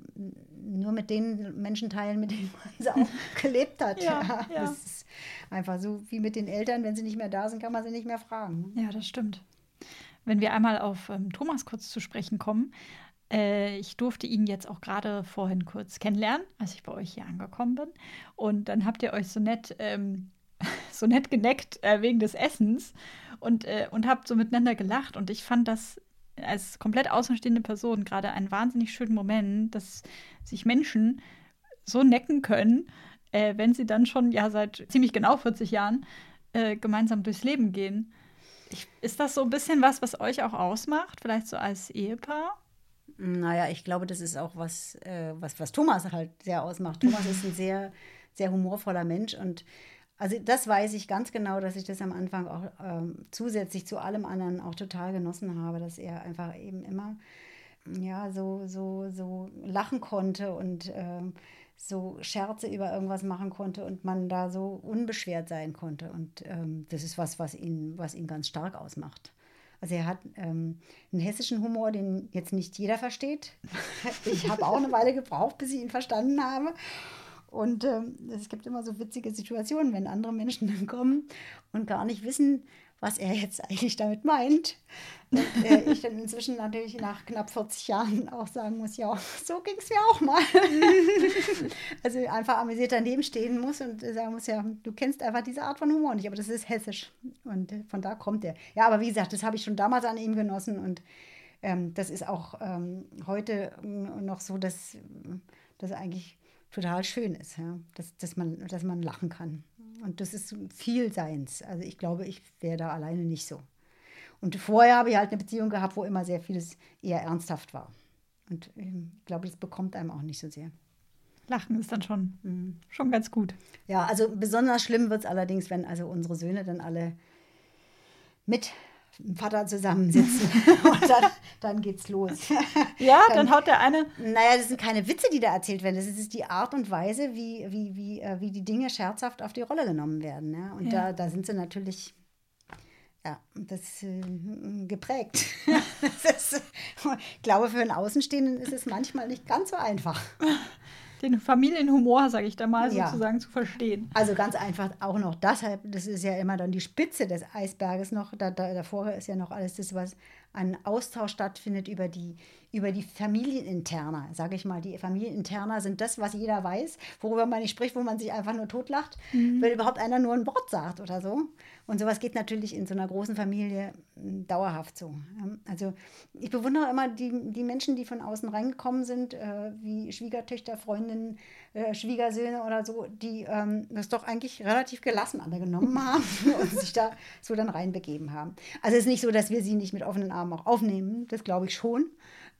nur mit den Menschen teilen, mit denen man sie auch gelebt hat. Ja, ja. Das ist einfach so wie mit den Eltern, wenn sie nicht mehr da sind, kann man sie nicht mehr fragen. Ja, das stimmt. Wenn wir einmal auf ähm, Thomas kurz zu sprechen kommen. Äh, ich durfte ihn jetzt auch gerade vorhin kurz kennenlernen, als ich bei euch hier angekommen bin. Und dann habt ihr euch so nett, ähm, so nett geneckt äh, wegen des Essens und, äh, und habt so miteinander gelacht. Und ich fand das als komplett außenstehende Person gerade einen wahnsinnig schönen Moment, dass sich Menschen so necken können, äh, wenn sie dann schon ja seit ziemlich genau 40 Jahren äh, gemeinsam durchs Leben gehen. Ich, ist das so ein bisschen was, was euch auch ausmacht, vielleicht so als Ehepaar? Naja, ich glaube, das ist auch was, äh, was, was Thomas halt sehr ausmacht. Thomas ist ein sehr, sehr humorvoller Mensch und also das weiß ich ganz genau, dass ich das am Anfang auch ähm, zusätzlich zu allem anderen auch total genossen habe, dass er einfach eben immer ja so so so lachen konnte und ähm, so Scherze über irgendwas machen konnte und man da so unbeschwert sein konnte und ähm, das ist was, was ihn was ihn ganz stark ausmacht. Also er hat ähm, einen hessischen Humor, den jetzt nicht jeder versteht. Ich habe auch eine Weile gebraucht, bis ich ihn verstanden habe. Und ähm, es gibt immer so witzige Situationen, wenn andere Menschen dann kommen und gar nicht wissen, was er jetzt eigentlich damit meint. Und äh, ich dann inzwischen natürlich nach knapp 40 Jahren auch sagen muss, ja, so ging es mir auch mal. also einfach amüsiert daneben stehen muss und sagen muss, ja, du kennst einfach diese Art von Humor nicht, aber das ist hessisch. Und äh, von da kommt er. Ja, aber wie gesagt, das habe ich schon damals an ihm genossen und ähm, das ist auch ähm, heute äh, noch so, dass das eigentlich total schön ist, ja? dass, dass, man, dass man lachen kann. Und das ist viel Seins. Also ich glaube, ich wäre da alleine nicht so. Und vorher habe ich halt eine Beziehung gehabt, wo immer sehr vieles eher ernsthaft war. Und ähm, ich glaube, das bekommt einem auch nicht so sehr. Lachen ist dann schon, schon ganz gut. Ja, also besonders schlimm wird es allerdings, wenn also unsere Söhne dann alle mit Vater zusammensitzen. Und dann, dann geht's los. Ja, dann haut der eine. Naja, das sind keine Witze, die da erzählt werden. Das ist die Art und Weise, wie, wie, wie, äh, wie die Dinge scherzhaft auf die Rolle genommen werden. Ja? Und Ja. da, da sind sie natürlich ja, das äh, geprägt. das ist, ich glaube, für einen Außenstehenden ist es manchmal nicht ganz so einfach. Den Familienhumor, sage ich da mal, Ja. sozusagen zu verstehen. Also ganz einfach auch noch deshalb, das ist ja immer dann die Spitze des Eisberges noch. Da, da, davor ist ja noch alles das, was an Austausch stattfindet über die, über die Familieninterna, sage ich mal. Die Familieninterna sind das, was jeder weiß, worüber man nicht spricht, wo man sich einfach nur totlacht, wenn überhaupt einer nur ein Wort sagt oder so. Und sowas geht natürlich in so einer großen Familie m, dauerhaft so. Also ich bewundere immer die, die Menschen, die von außen reingekommen sind, äh, wie Schwiegertöchter, Freundinnen, äh, Schwiegersöhne oder so, die ähm, das doch eigentlich relativ gelassen alle genommen haben und sich da so dann reinbegeben haben. Also es ist nicht so, dass wir sie nicht mit offenen Armen auch aufnehmen, das glaube ich schon.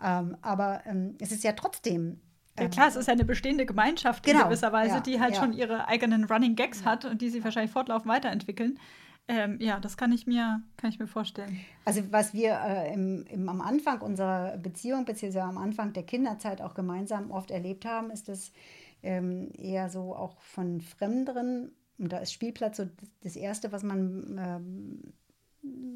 Ähm, aber ähm, es ist ja trotzdem Ja klar, es ist ja eine bestehende Gemeinschaft in Genau, gewisser Weise, ja, die halt ja. schon ihre eigenen Running Gags hat und die sie wahrscheinlich fortlaufend weiterentwickeln. Ähm, ja, das kann ich mir, kann ich mir vorstellen. Also was wir äh, im, im, am Anfang unserer Beziehung, beziehungsweise am Anfang der Kinderzeit auch gemeinsam oft erlebt haben, ist das ähm, eher so auch von Fremderen, und da ist Spielplatz so das, das Erste, was man, ähm,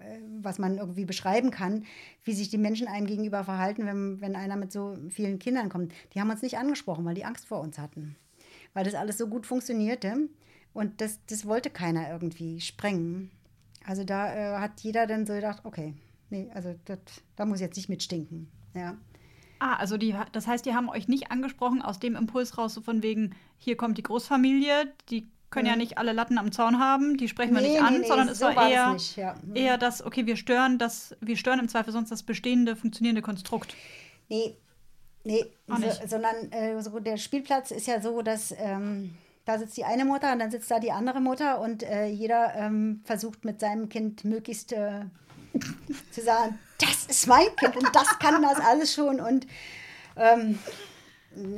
äh, was man irgendwie beschreiben kann, wie sich die Menschen einem gegenüber verhalten, wenn, wenn einer mit so vielen Kindern kommt. Die haben uns nicht angesprochen, weil die Angst vor uns hatten. Weil das alles so gut funktionierte. Und das, das wollte keiner irgendwie sprengen. Also da äh, hat jeder dann so gedacht, okay, nee, also das, da muss ich jetzt nicht mitstinken. Ja. Ah, also die, das heißt, die haben euch nicht angesprochen aus dem Impuls raus, so von wegen, hier kommt die Großfamilie, die können ja Mhm. nicht alle Latten am Zaun haben, die sprechen wir Nee, nicht an, nee, sondern es so war eher, nicht, ja. Mhm. eher das, okay, wir stören das, wir stören im Zweifel sonst das bestehende, funktionierende Konstrukt. Nee, nee, so, sondern äh, so der Spielplatz ist ja so, dass ähm, da sitzt die eine Mutter und dann sitzt da die andere Mutter und äh, jeder ähm, versucht mit seinem Kind möglichst äh, zu sagen, das ist mein Kind und das kann das alles schon und ähm,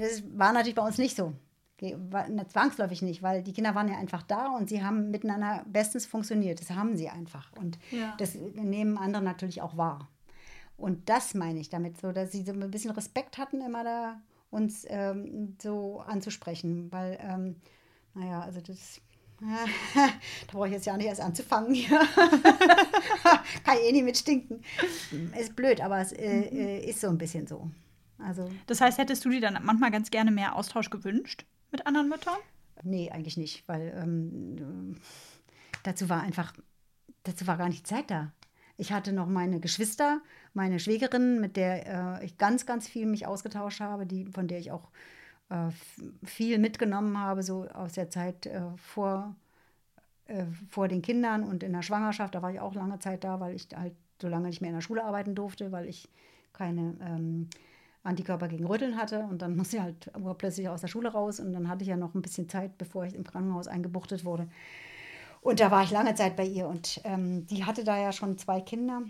das war natürlich bei uns nicht so. Na, Zwangsläufig nicht, weil die Kinder waren ja einfach da und sie haben miteinander bestens funktioniert. Das haben sie einfach. Und Ja. das nehmen andere natürlich auch wahr. Und das meine ich damit, so dass sie so ein bisschen Respekt hatten, immer da uns ähm, so anzusprechen. Weil, ähm, naja, also das. da brauche ich jetzt ja nicht erst anzufangen hier. Kann eh nicht mitstinken. Ist blöd, aber es äh, äh, ist so ein bisschen so. Also, Das heißt, hättest du dir dann manchmal ganz gerne mehr Austausch gewünscht mit anderen Müttern? nee, eigentlich nicht, weil ähm, dazu war einfach, dazu war gar nicht Zeit da. Ich hatte noch meine Geschwister, meine Schwägerin, mit der äh, ich ganz, ganz viel mich ausgetauscht habe, die, von der ich auch äh, viel mitgenommen habe, so aus der Zeit äh, vor, äh, vor den Kindern und in der Schwangerschaft. Da war ich auch lange Zeit da, weil ich halt so lange nicht mehr in der Schule arbeiten durfte, weil ich keine ähm, Antikörper gegen Rütteln hatte. Und dann musste ich halt plötzlich aus der Schule raus. Und dann hatte ich ja noch ein bisschen Zeit, bevor ich im Krankenhaus eingebuchtet wurde. Und da war ich lange Zeit bei ihr. Und ähm, die hatte da ja schon zwei Kinder.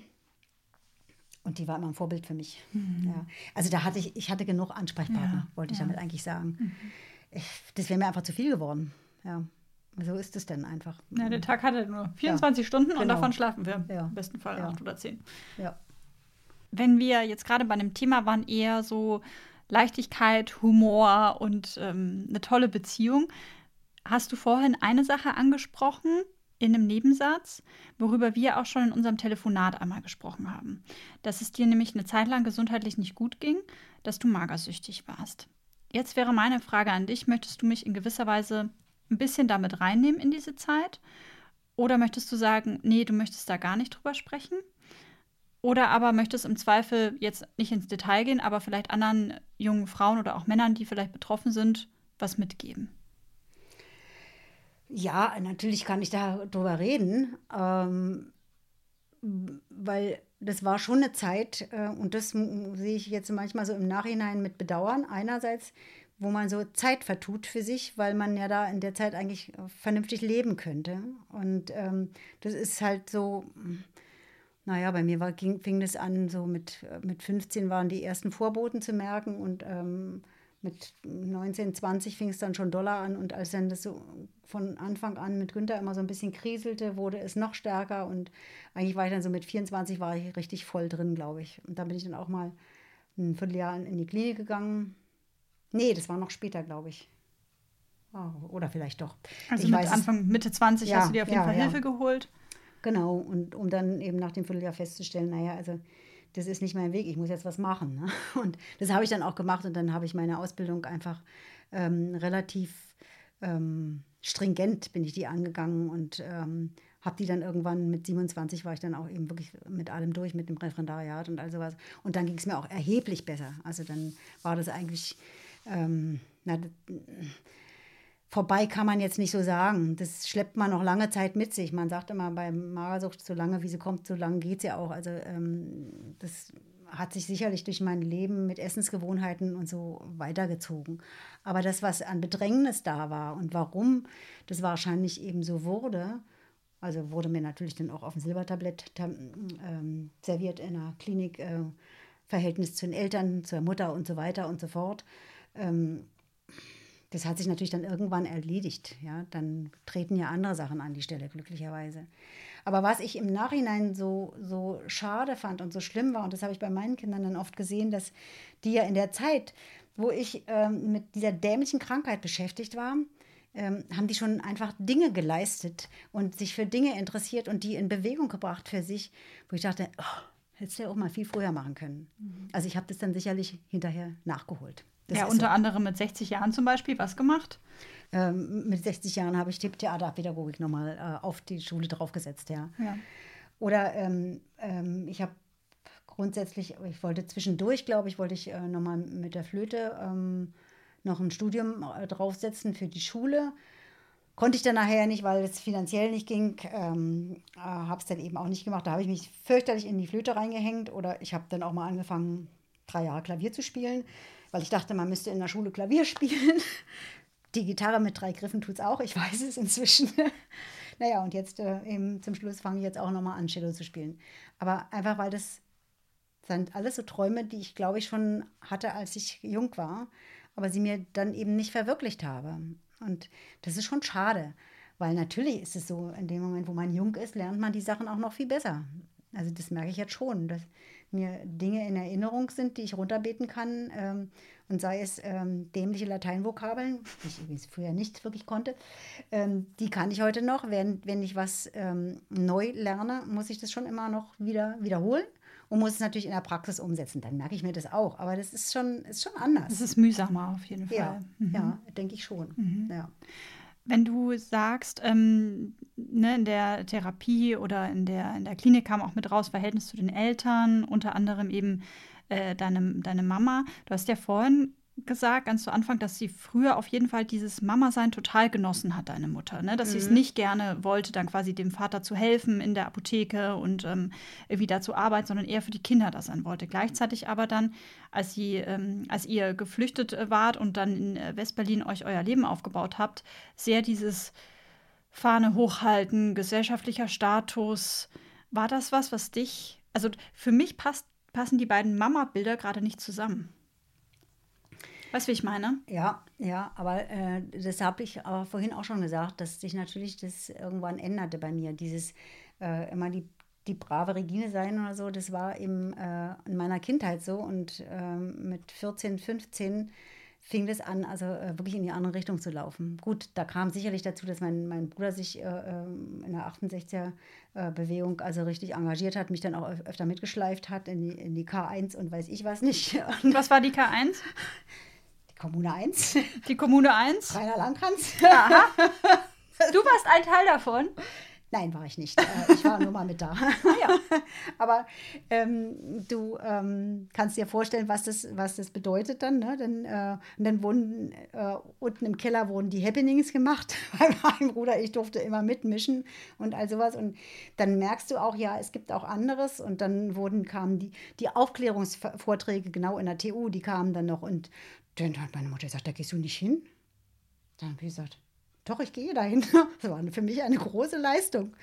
Und die war immer ein Vorbild für mich. Ja. Also da hatte ich, ich hatte genug Ansprechpartner, Ja, wollte ich ja. damit eigentlich sagen. Ich, das wäre mir einfach zu viel geworden. Ja. So ist es denn einfach. Ja, der Tag hatte nur 24 Stunden und Genau. davon schlafen wir im besten Fall acht oder zehn. Ja. Wenn wir jetzt gerade bei einem Thema waren, eher so Leichtigkeit, Humor und ähm, eine tolle Beziehung, hast du vorhin eine Sache angesprochen in einem Nebensatz, worüber wir auch schon in unserem Telefonat einmal gesprochen haben. Dass es dir nämlich eine Zeit lang gesundheitlich nicht gut ging, dass du magersüchtig warst. Jetzt wäre meine Frage an dich, möchtest du mich in gewisser Weise ein bisschen damit reinnehmen in diese Zeit? Oder möchtest du sagen, nee, du möchtest da gar nicht drüber sprechen? Oder aber möchtest im Zweifel jetzt nicht ins Detail gehen, aber vielleicht anderen jungen Frauen oder auch Männern, die vielleicht betroffen sind, was mitgeben? Ja, natürlich kann ich darüber reden, ähm, weil das war schon eine Zeit, äh, und das sehe ich jetzt manchmal so im Nachhinein mit Bedauern. Einerseits, wo man so Zeit vertut für sich, weil man ja da in der Zeit eigentlich äh, vernünftig leben könnte. Und ähm, das ist halt so, naja, bei mir war, ging, fing das an, so mit, äh, mit 15 waren die ersten Vorboten zu merken und ähm, mit 19, 20 fing es dann schon Dollar an und als dann das so von Anfang an mit Günther immer so ein bisschen kriselte, wurde es noch stärker und eigentlich war ich dann so mit 24 war ich richtig voll drin, glaube ich. Und da bin ich dann auch mal ein Vierteljahr in, die Klinik gegangen. Nee, das war noch später, glaube ich. Ah, oder vielleicht doch. Also Ich mit weiß Anfang, Mitte 20 Ja, hast du dir auf jeden ja, Fall ja. Hilfe geholt. Genau, und um dann eben nach dem Vierteljahr festzustellen, naja, also das ist nicht mein Weg, ich muss jetzt was machen. Ne? Und das habe ich dann auch gemacht und dann habe ich meine Ausbildung einfach ähm, relativ ähm, stringent bin ich die angegangen und ähm, habe die dann irgendwann mit 27 war ich dann auch eben wirklich mit allem durch, mit dem Referendariat und all sowas. Und dann ging es mir auch erheblich besser. Also dann war das eigentlich, ähm, na, vorbei kann man jetzt nicht so sagen. Das schleppt man noch lange Zeit mit sich. Man sagt immer bei Magersucht, so lange wie sie kommt, so lange geht ja auch. Also ähm, das hat sich sicherlich durch mein Leben mit Essensgewohnheiten und so weitergezogen. Aber das, was an Bedrängnis da war und warum das wahrscheinlich eben so wurde, also wurde mir natürlich dann auch auf dem Silbertablett ähm, serviert in der Klinik, äh, Verhältnis zu den Eltern, zur Mutter und so weiter und so fort. Ähm, das hat sich natürlich dann irgendwann erledigt. Ja? Dann treten ja andere Sachen an die Stelle, glücklicherweise. Aber was ich im Nachhinein so, so schade fand und so schlimm war, und das habe ich bei meinen Kindern dann oft gesehen, dass die ja in der Zeit, wo ich ähm, mit dieser dämlichen Krankheit beschäftigt war, ähm, haben die schon einfach Dinge geleistet und sich für Dinge interessiert und die in Bewegung gebracht für sich, wo ich dachte, oh, hättest du ja auch mal viel früher machen können. Also ich habe das dann sicherlich hinterher nachgeholt. Das ja, unter so. anderem mit 60 Jahren zum Beispiel was gemacht? ähm, mit 60 Jahren habe ich Theaterpädagogik nochmal äh, auf die Schule draufgesetzt, ja. Ja. Oder ähm, ähm, ich habe grundsätzlich, ich wollte zwischendurch, glaube ich, wollte ich äh, nochmal mit der Flöte ähm, noch ein Studium äh, draufsetzen für die Schule. Konnte ich dann nachher nicht, weil es finanziell nicht ging. Ähm, äh, habe es dann eben auch nicht gemacht. Da habe ich mich fürchterlich in die Flöte reingehängt. Oder ich habe dann auch mal angefangen, drei Jahre Klavier zu spielen, weil ich dachte, man müsste in der Schule Klavier spielen. Die Gitarre mit drei Griffen tut es auch, ich weiß es inzwischen. naja, und jetzt äh, eben zum Schluss fange ich jetzt auch nochmal an, Cello zu spielen. Aber einfach, weil das sind alles so Träume, die ich, glaube ich, schon hatte, als ich jung war, aber sie mir dann eben nicht verwirklicht habe. Und das ist schon schade, weil natürlich ist es so, in dem Moment, wo man jung ist, lernt man die Sachen auch noch viel besser. Also das merke ich jetzt schon, dass mir Dinge in Erinnerung sind, die ich runterbeten kann. Ähm, und sei es ähm, dämliche Lateinvokabeln, die ich übrigens früher nicht wirklich konnte, ähm, die kann ich heute noch. Wenn, wenn ich was ähm, neu lerne, muss ich das schon immer noch wieder wiederholen und muss es natürlich in der Praxis umsetzen. Dann merke ich mir das auch. Aber das ist schon, ist schon anders. Das ist mühsamer auf jeden Fall. Ja, Mhm. ja denke ich schon. Ja. Wenn du sagst, ähm, ne, in der Therapie oder in der, in der Klinik kam auch mit raus Verhältnis zu den Eltern, unter anderem eben äh, deine, deine Mama. Du hast ja vorhin gesagt, ganz zu Anfang, dass sie früher auf jeden Fall dieses Mama-Sein total genossen hat, deine Mutter. Ne? Dass sie es nicht gerne wollte, dann quasi dem Vater zu helfen in der Apotheke und ähm, irgendwie da zu arbeiten, sondern eher für die Kinder das sein wollte. Gleichzeitig aber dann, als, sie, ähm, als ihr geflüchtet äh, wart und dann in äh, Westberlin euch euer Leben aufgebaut habt, sehr dieses Fahne hochhalten, gesellschaftlicher Status. War das was, was dich, also für mich passt, passen die beiden Mama-Bilder gerade nicht zusammen. Weißt du, wie ich meine? Ja, ja, aber äh, das habe ich aber vorhin auch schon gesagt, dass sich natürlich das irgendwann änderte bei mir. Dieses äh, immer die, die brave Regine sein oder so, das war eben äh, in meiner Kindheit so. Und ähm, mit 14, 15 fing das an, also äh, wirklich in die andere Richtung zu laufen. Gut, da kam sicherlich dazu, dass mein, mein Bruder sich äh, ähm, in der 68er-Bewegung also richtig engagiert hat, mich dann auch öf öfter mitgeschleift hat in die, in die K1 und weiß ich was nicht. Und Was war die K1? Kommune 1, Die Kommune 1? Rainer Langkranz. Aha. Du warst ein Teil davon. Nein, war ich nicht. Äh, Ich war nur mal mit da. ja. Aber ähm, du ähm, kannst dir vorstellen, was das, was das bedeutet dann. Ne? Dann, äh, und dann wurden äh, unten im Keller wurden die Happenings gemacht. Bei meinem Bruder, ich durfte immer mitmischen und all sowas. Und dann merkst du auch, ja, es gibt auch anderes. Und dann wurden, kamen die, die Aufklärungsvorträge genau in der TU, die kamen dann noch. Und dann hat meine Mutter gesagt, da gehst du nicht hin. Dann habe ich gesagt, doch, ich gehe dahin. Das war für mich eine große Leistung.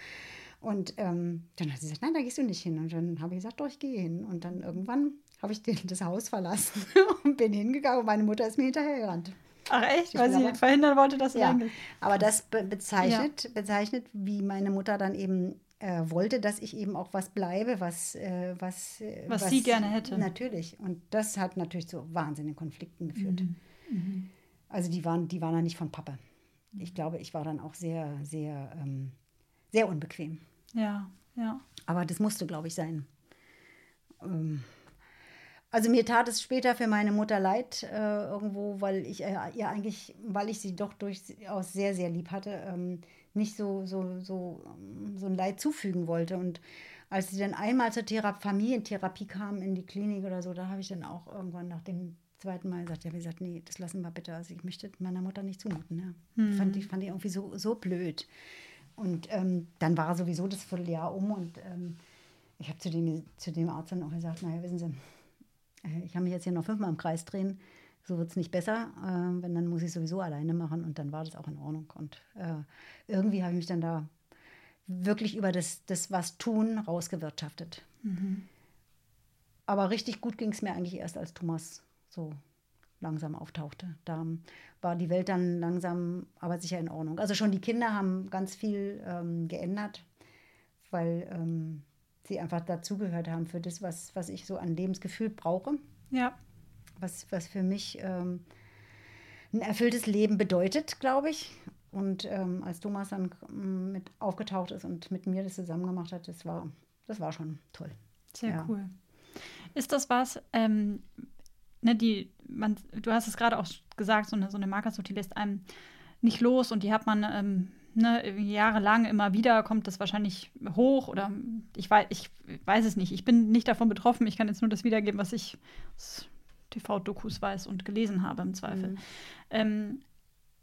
Und ähm, dann hat sie gesagt, nein, da gehst du nicht hin. Und dann habe ich gesagt, doch, ich gehe hin. Und dann irgendwann habe ich den, das Haus verlassen und bin hingegangen. Und meine Mutter ist mir hinterhergerannt. Ach echt? Ich Weil sie aber- verhindern wollte, dass du Ja, reingehst. aber das be bezeichnet, bezeichnet, wie meine Mutter dann eben äh, wollte, dass ich eben auch was bleibe, was, äh, was, äh, Was sie gerne hätte. Natürlich. Und das hat natürlich zu wahnsinnigen Konflikten geführt. Mhm. Also die waren, die waren dann nicht von Pappe. Ich glaube, ich war dann auch sehr, sehr, ähm, sehr unbequem. Ja, ja. Aber das musste, glaube ich, sein. Ähm, also mir tat es später für meine Mutter leid, äh, irgendwo, weil ich äh, ihr eigentlich, weil ich sie doch durchaus sehr, sehr lieb hatte, ähm, nicht so, so, so, ähm, so ein Leid zufügen wollte. Und als sie dann einmal zur Thera Familientherapie kam in die Klinik oder so, da habe ich dann auch irgendwann nach dem zweiten Mal gesagt, ja, wie gesagt, nee, das lassen wir bitte. Also ich möchte meiner Mutter nicht zumuten. Ja. Fand, ich, fand ich irgendwie so, so blöd. Und ähm, dann war sowieso das Vierteljahr um und ähm, ich habe zu dem, zu dem Arzt dann auch gesagt, naja, wissen Sie, ich kann mich jetzt hier noch fünfmal im Kreis drehen, so wird es nicht besser, äh, wenn dann muss ich sowieso alleine machen und dann war das auch in Ordnung. Und äh, irgendwie habe ich mich dann da wirklich über das, das was tun rausgewirtschaftet. Aber richtig gut ging es mir eigentlich erst, als Thomas so langsam auftauchte. Da war die Welt dann langsam, aber sicher in Ordnung. Also schon die Kinder haben ganz viel ähm, geändert, weil ähm, sie einfach dazugehört haben für das, was, was ich so an Lebensgefühl brauche, Ja. was, was für mich ähm, ein erfülltes Leben bedeutet, glaube ich. Und ähm, als Thomas dann ähm, mit aufgetaucht ist und mit mir das zusammen gemacht hat, das war, das war schon toll. Sehr Ja. cool. Ist das was, ähm, ne, die, man, du hast es gerade auch gesagt, so eine, so eine Markersutile lässt einem nicht los und die hat man ähm, ne, jahrelang immer wieder, kommt das wahrscheinlich hoch oder ich weiß, ich weiß es nicht. Ich bin nicht davon betroffen. Ich kann jetzt nur das wiedergeben, was ich aus TV-Dokus weiß und gelesen habe im Zweifel. Mhm. Ähm,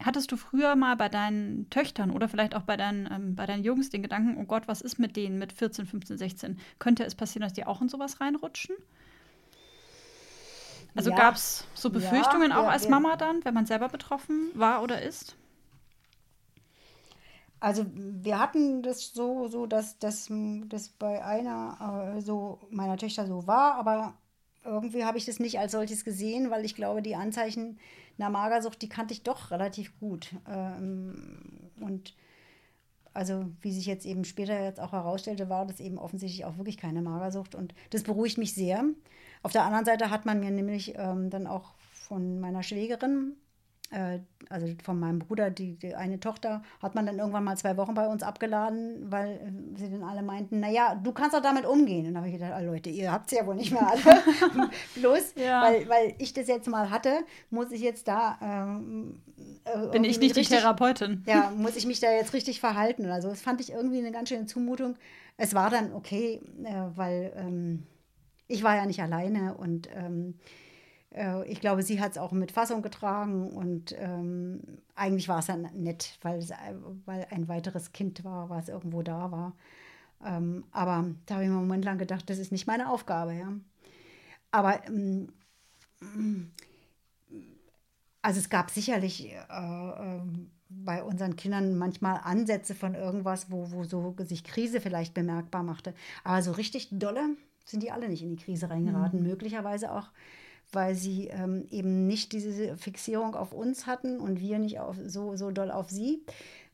Hattest du früher mal bei deinen Töchtern oder vielleicht auch bei deinen, ähm, bei deinen Jungs den Gedanken, oh Gott, was ist mit denen mit 14, 15, 16? Könnte es passieren, dass die auch in sowas reinrutschen? Also ja. gab es so Befürchtungen ja, auch ja, als Mama dann, wenn man selber betroffen war oder ist? Also wir hatten das so, so dass das bei einer äh, so meiner Töchter so war, aber irgendwie habe ich das nicht als solches gesehen, weil ich glaube, die Anzeichen einer Magersucht, die kannte ich doch relativ gut. Ähm, und also wie sich jetzt eben später jetzt auch herausstellte, war das eben offensichtlich auch wirklich keine Magersucht. Und das beruhigt mich sehr. Auf der anderen Seite hat man mir nämlich ähm, dann auch von meiner Schwägerin also von meinem Bruder, die, die, eine Tochter, hat man dann irgendwann mal zwei Wochen bei uns abgeladen, weil äh, sie dann alle meinten, naja, du kannst doch damit umgehen. Und dann habe ich gedacht, ah, Leute, ihr habt es ja wohl nicht mehr alle. Bloß, ja. weil, weil ich das jetzt mal hatte, muss ich jetzt da. Ähm, äh, Bin ich nicht richtig, die Therapeutin. Ja, muss ich mich da jetzt richtig verhalten oder so. Das fand ich irgendwie eine ganz schöne Zumutung. Es war dann okay, äh, weil ähm, ich war ja nicht alleine und ähm, äh, ich glaube, sie hat es auch mit Fassung getragen und ähm, eigentlich war es dann nett, weil, es, weil ein weiteres Kind war, was irgendwo da war. Ähm, aber da habe ich mir einen Moment lang gedacht, das ist nicht meine Aufgabe. Ja. Aber ähm, also es gab sicherlich äh, äh, bei unseren Kindern manchmal Ansätze von irgendwas, wo, wo so sich Krise vielleicht bemerkbar machte. Aber so richtig dolle sind die alle nicht in die Krise reingeraten. Mhm. Möglicherweise auch weil sie ähm, eben nicht diese Fixierung auf uns hatten und wir nicht auf, so, so doll auf sie,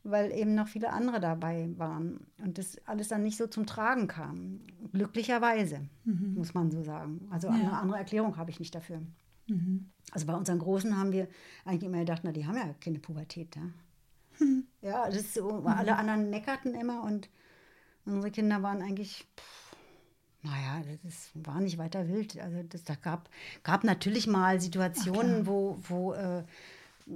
weil eben noch viele andere dabei waren und das alles dann nicht so zum Tragen kam. Glücklicherweise, mhm. muss man so sagen. Also ja. eine andere Erklärung habe ich nicht dafür. Mhm. Also bei unseren Großen haben wir eigentlich immer gedacht, na, die haben ja keine Pubertät. Ja, mhm. ja das so, alle anderen meckerten immer und unsere Kinder waren eigentlich. Pff, naja, das war nicht weiter wild. Also das, da gab, gab natürlich mal Situationen, wo, wo äh,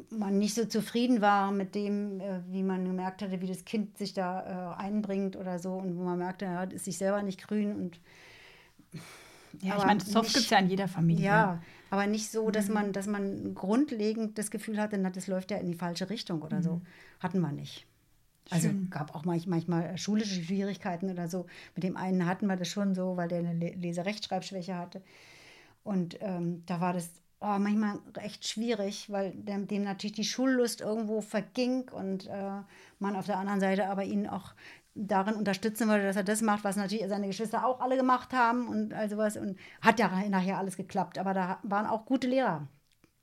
man nicht so zufrieden war mit dem, äh, wie man gemerkt hatte, wie das Kind sich da äh, einbringt oder so und wo man merkte, er ist sich selber nicht grün und ja, ich meine, Soft gibt es ja in jeder Familie. Ja, aber nicht so, dass mhm. man, dass man grundlegend das Gefühl hatte, na, das läuft ja in die falsche Richtung oder mhm. so. Hatten wir nicht. Also Schön. gab auch manchmal schulische Schwierigkeiten oder so. Mit dem einen hatten wir das schon so, weil der eine Leserechtschreibschwäche hatte. Und ähm, da war das oh, manchmal echt schwierig, weil dem, dem, natürlich die Schullust irgendwo verging und äh, man auf der anderen Seite aber ihn auch darin unterstützen wollte, dass er das macht, was natürlich seine Geschwister auch alle gemacht haben und all sowas. Und hat ja nachher alles geklappt. Aber da waren auch gute Lehrer,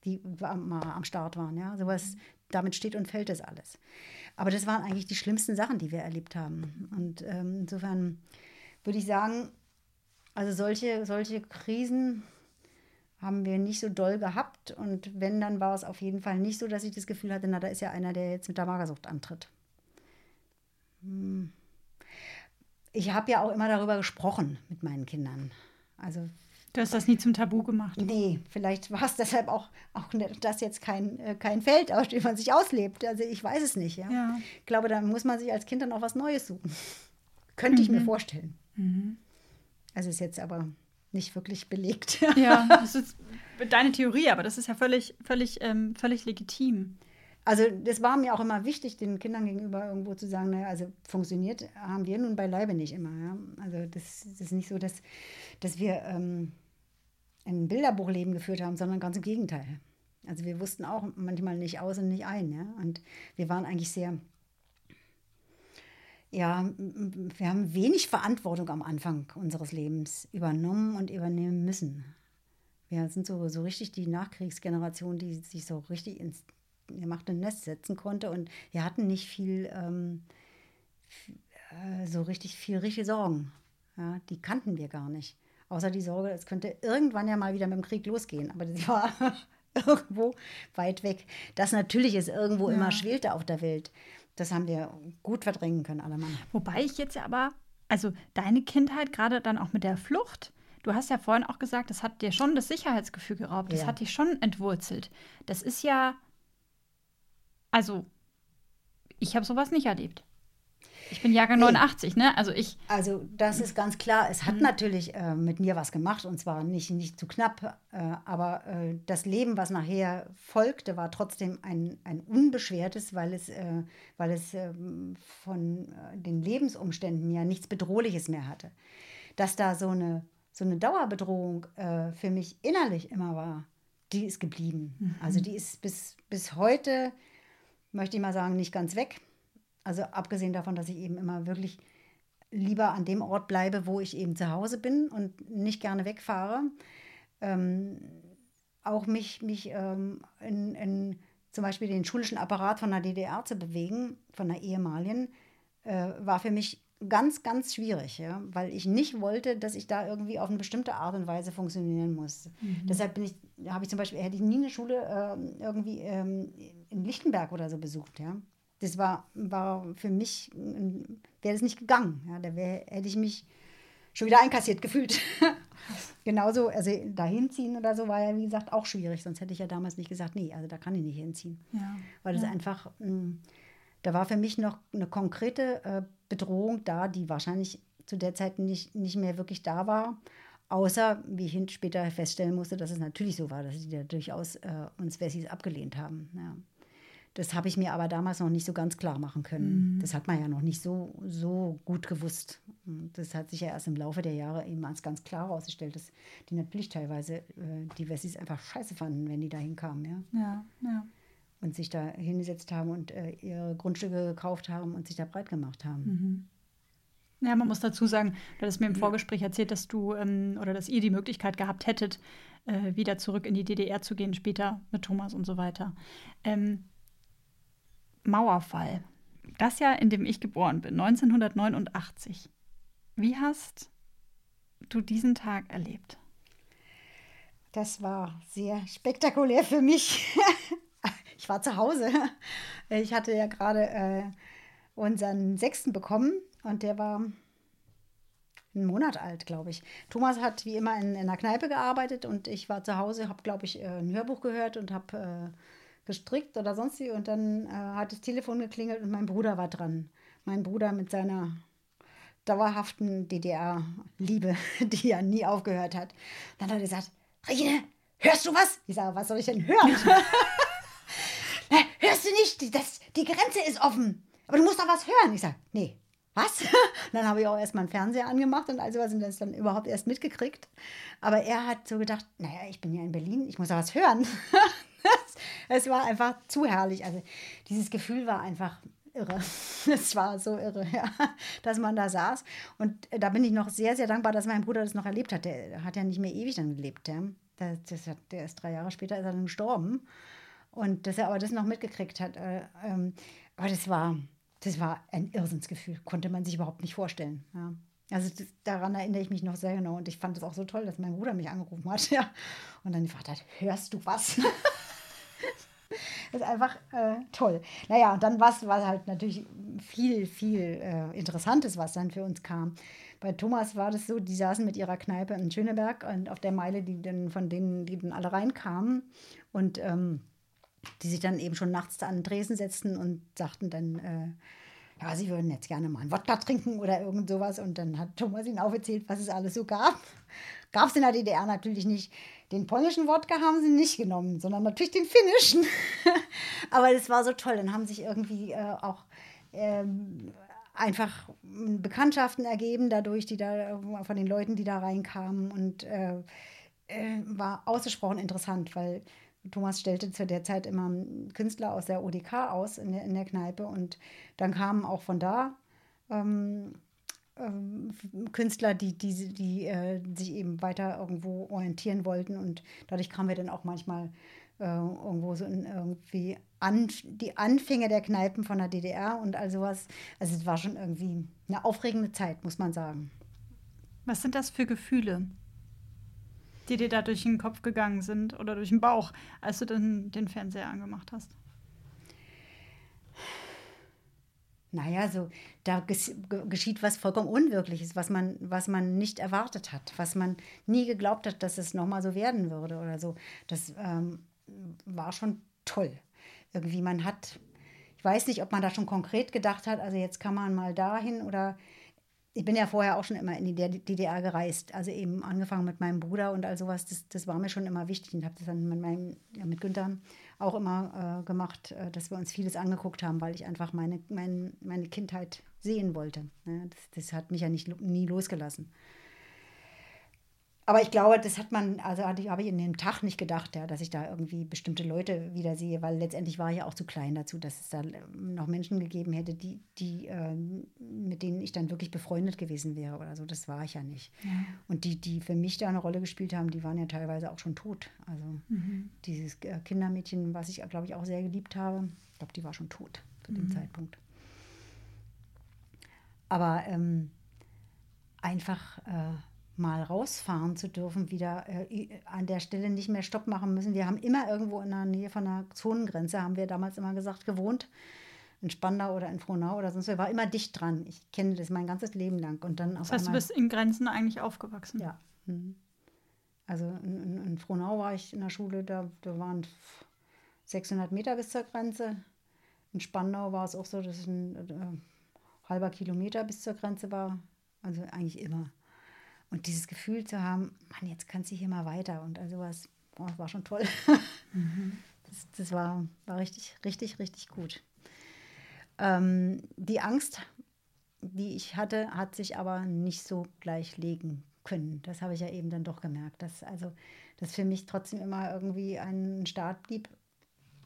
die am, am Start waren. Ja? Sowas, damit steht und fällt das alles. Aber das waren eigentlich die schlimmsten Sachen, die wir erlebt haben. Und ähm, insofern würde ich sagen, also solche, solche Krisen haben wir nicht so doll gehabt. Und wenn, dann war es auf jeden Fall nicht so, dass ich das Gefühl hatte, na, da ist ja einer, der jetzt mit der Magersucht antritt. Hm. Ich habe ja auch immer darüber gesprochen mit meinen Kindern. Also Du hast das nie zum Tabu gemacht. Nee, vielleicht war es deshalb auch, auch das jetzt kein, äh, kein Feld, auf dem man sich auslebt. Also ich weiß es nicht. Ja? ja. Ich glaube, da muss man sich als Kind dann auch was Neues suchen. Könnte mhm. ich mir mhm. vorstellen. Mhm. Also ist jetzt aber nicht wirklich belegt. ja, das ist deine Theorie, aber das ist ja völlig, völlig, ähm, völlig legitim. Also das war mir auch immer wichtig, den Kindern gegenüber irgendwo zu sagen, naja, also funktioniert haben wir nun beileibe nicht immer. Ja? Also das, das, ist nicht so, dass, dass wir ähm, ein Bilderbuchleben geführt haben, sondern ganz im Gegenteil. Also wir wussten auch manchmal nicht aus und nicht ein. Ja? Und wir waren eigentlich sehr, ja, wir haben wenig Verantwortung am Anfang unseres Lebens übernommen und übernehmen müssen. Wir sind so, so richtig die Nachkriegsgeneration, die sich so richtig ins gemachte Nest setzen konnte. Und wir hatten nicht viel, ähm, äh, so richtig viel richtige Sorgen. Ja, die kannten wir gar nicht. Außer die Sorge, es könnte irgendwann ja mal wieder mit dem Krieg losgehen. Aber das war irgendwo weit weg. Das natürlich ist irgendwo ja. immer schwelte auf der Welt. Das haben wir gut verdrängen können, alle Mann. Wobei ich jetzt ja aber, also deine Kindheit, gerade dann auch mit der Flucht, du hast ja vorhin auch gesagt, das hat dir schon das Sicherheitsgefühl geraubt, das ja. hat dich schon entwurzelt. Das ist ja, also Ich habe sowas nicht erlebt. Ich bin Jahrgang nee. 89, ne? Also ich. Also das ist ganz klar. Es hat mhm. natürlich äh, mit mir was gemacht und zwar nicht, nicht zu knapp, äh, aber äh, das Leben, was nachher folgte, war trotzdem ein, ein unbeschwertes, weil es, äh, weil es ähm, von äh, den Lebensumständen ja nichts Bedrohliches mehr hatte. Dass da so eine, so eine Dauerbedrohung äh, für mich innerlich immer war, die ist geblieben. Mhm. Also die ist bis, bis heute, möchte ich mal sagen, nicht ganz weg also abgesehen davon, dass ich eben immer wirklich lieber an dem Ort bleibe, wo ich eben zu Hause bin und nicht gerne wegfahre. Ähm, auch mich, mich ähm, in, in, zum Beispiel den schulischen Apparat von der DDR zu bewegen, von der ehemaligen, äh, war für mich ganz, ganz schwierig, ja, weil ich nicht wollte, dass ich da irgendwie auf eine bestimmte Art und Weise funktionieren muss. Mhm. Deshalb bin ich, habe ich zum Beispiel, hätte ich nie eine Schule äh, irgendwie ähm, in Lichtenberg oder so besucht, ja das war, war für mich, wäre das nicht gegangen. Ja, da wär, hätte ich mich schon wieder einkassiert gefühlt. Genauso, also dahin ziehen oder so war ja, wie gesagt, auch schwierig. Sonst hätte ich ja damals nicht gesagt, nee, also da kann ich nicht hinziehen. Ja. Weil das ja. einfach, mh, hm, da war für mich noch eine konkrete äh, Bedrohung da, die wahrscheinlich zu der Zeit nicht, nicht mehr wirklich da war. Außer, wie ich später feststellen musste, dass es natürlich so war, dass sie da durchaus äh, uns Wessis abgelehnt haben. Ja. Das habe ich mir aber damals noch nicht so ganz klar machen können. Mhm. Das hat man ja noch nicht so, so gut gewusst. Das hat sich ja erst im Laufe der Jahre eben als ganz klar herausgestellt, dass die natürlich teilweise äh, die Wessis einfach scheiße fanden, wenn die da hinkamen. Ja? ja, ja. Und sich da hingesetzt haben und äh, ihre Grundstücke gekauft haben und sich da breit gemacht haben. Mhm. Ja, man muss dazu sagen, du hattest mir im Vorgespräch erzählt, dass du ähm, oder dass ihr die Möglichkeit gehabt hättet, äh, wieder zurück in die DDR zu gehen, später mit Thomas und so weiter. Ähm, Mauerfall. Das Jahr, in dem ich geboren bin, 1989. Wie hast du diesen Tag erlebt? Das war sehr spektakulär für mich. war zu Hause. Ich hatte ja gerade äh, unseren sechsten bekommen und der war einen Monat alt, glaube ich. Thomas hat wie immer in, in einer Kneipe gearbeitet und ich war zu Hause, habe, glaube ich, äh, ein Hörbuch gehört und habe äh, gestrickt oder sonst wie. Und dann äh, hat das Telefon geklingelt und mein Bruder war dran. Mein Bruder mit seiner dauerhaften DDR-Liebe, die ja nie aufgehört hat. Dann hat er gesagt, Regine, hörst du was? Ich sage, was soll ich denn hören? hörst du nicht? Das, die Grenze ist offen. Aber du musst doch was hören. Ich sage, nee, was? dann habe ich auch erstmal einen Fernseher angemacht und also was und das dann überhaupt erst mitgekriegt. Aber er hat so gedacht, naja, ich bin ja in Berlin, ich muss da was hören. es war einfach zu herrlich. Also dieses Gefühl war einfach irre. Es war so irre, ja, dass man da saß. Und da bin ich noch sehr, sehr dankbar, dass mein Bruder das noch erlebt hat. Der hat ja nicht mehr ewig dann gelebt. Ja. Hat, der ist drei Jahre später ist er dann gestorben. Und dass er aber das noch mitgekriegt hat. Äh, ähm, aber das war, das war ein Irrsinnsgefühl. Konnte man sich überhaupt nicht vorstellen. Ja. Also das, daran erinnere ich mich noch sehr genau. Und ich fand es auch so toll, dass mein Bruder mich angerufen hat. Ja. Und dann gefragt hat, hörst du was? Das ist einfach äh, toll. Naja, und dann war es halt natürlich viel, viel äh, Interessantes, was dann für uns kam. Bei Thomas war das so, die saßen mit ihrer Kneipe in Schöneberg und auf der Meile, die dann von denen, die dann alle reinkamen und ähm, die sich dann eben schon nachts an den Tresen setzten und sagten dann, äh, ja, sie würden jetzt gerne mal einen Wodka trinken oder irgend sowas. Und dann hat Thomas ihnen aufgezählt, was es alles so gab. Gab es in der DDR natürlich nicht. Den polnischen Wodka haben sie nicht genommen, sondern natürlich den finnischen. Aber das war so toll. Dann haben sich irgendwie äh, auch ähm, einfach Bekanntschaften ergeben, dadurch, die da äh, von den Leuten, die da reinkamen. Und äh, äh, war ausgesprochen interessant, weil Thomas stellte zu der Zeit immer Künstler aus der ODK aus in der, in der Kneipe und dann kamen auch von da ähm, ähm, Künstler, die, die, die äh, sich eben weiter irgendwo orientieren wollten und dadurch kamen wir dann auch manchmal äh, irgendwo so in irgendwie an, die Anfänge der Kneipen von der DDR und all sowas. Also es war schon irgendwie eine aufregende Zeit, muss man sagen. Was sind das für Gefühle? Die dir da durch den Kopf gegangen sind oder durch den Bauch, als du dann den Fernseher angemacht hast? Naja, so, da geschieht was vollkommen Unwirkliches, was man, was man nicht erwartet hat, was man nie geglaubt hat, dass es nochmal so werden würde oder so. Das ähm, war schon toll. Irgendwie, man hat, ich weiß nicht, ob man da schon konkret gedacht hat, also jetzt kann man mal dahin oder ich bin ja vorher auch schon immer in die DDR gereist, also eben angefangen mit meinem Bruder und all sowas, das, das war mir schon immer wichtig und habe das dann mit, meinem, ja, mit Günther auch immer äh, gemacht, äh, dass wir uns vieles angeguckt haben, weil ich einfach meine, mein, meine Kindheit sehen wollte. Ja, das, das, hat mich ja nicht, nie losgelassen. Aber ich glaube, das hat man, also habe ich in dem Tag nicht gedacht, ja, dass ich da irgendwie bestimmte Leute wieder sehe, weil letztendlich war ich ja auch zu klein dazu, dass es da noch Menschen gegeben hätte, die, die, äh, mit denen ich dann wirklich befreundet gewesen wäre oder so. Das war ich ja nicht. Ja. Und die, die für mich da eine Rolle gespielt haben, die waren ja teilweise auch schon tot. Also mhm. dieses äh, Kindermädchen, was ich, glaube ich, auch sehr geliebt habe, ich glaube, die war schon tot zu dem mhm. Zeitpunkt. Aber ähm, einfach. Äh, mal rausfahren zu dürfen, wieder äh, an der Stelle nicht mehr Stopp machen müssen. Wir haben immer irgendwo in der Nähe von der Zonengrenze, haben wir damals immer gesagt, gewohnt. In Spandau oder in Frohnau oder sonst. Wir waren immer dicht dran. Ich kenne das mein ganzes Leben lang. Und dann das heißt, du bist in Grenzen eigentlich aufgewachsen? Ja. Mhm. Also in, in, in, Frohnau war ich in der Schule, da, da waren 600 Meter bis zur Grenze. In Spandau war es auch so, dass es ein äh, halber Kilometer bis zur Grenze war. Also eigentlich immer. Und dieses Gefühl zu haben, Mann, jetzt kannst du hier mal weiter und also was, oh, war schon toll. Mhm. Das, das, war, war richtig, richtig, richtig gut. Ähm, die Angst, die ich hatte, hat sich aber nicht so gleich legen können. Das habe ich ja eben dann doch gemerkt, dass also das für mich trotzdem immer irgendwie ein Start blieb,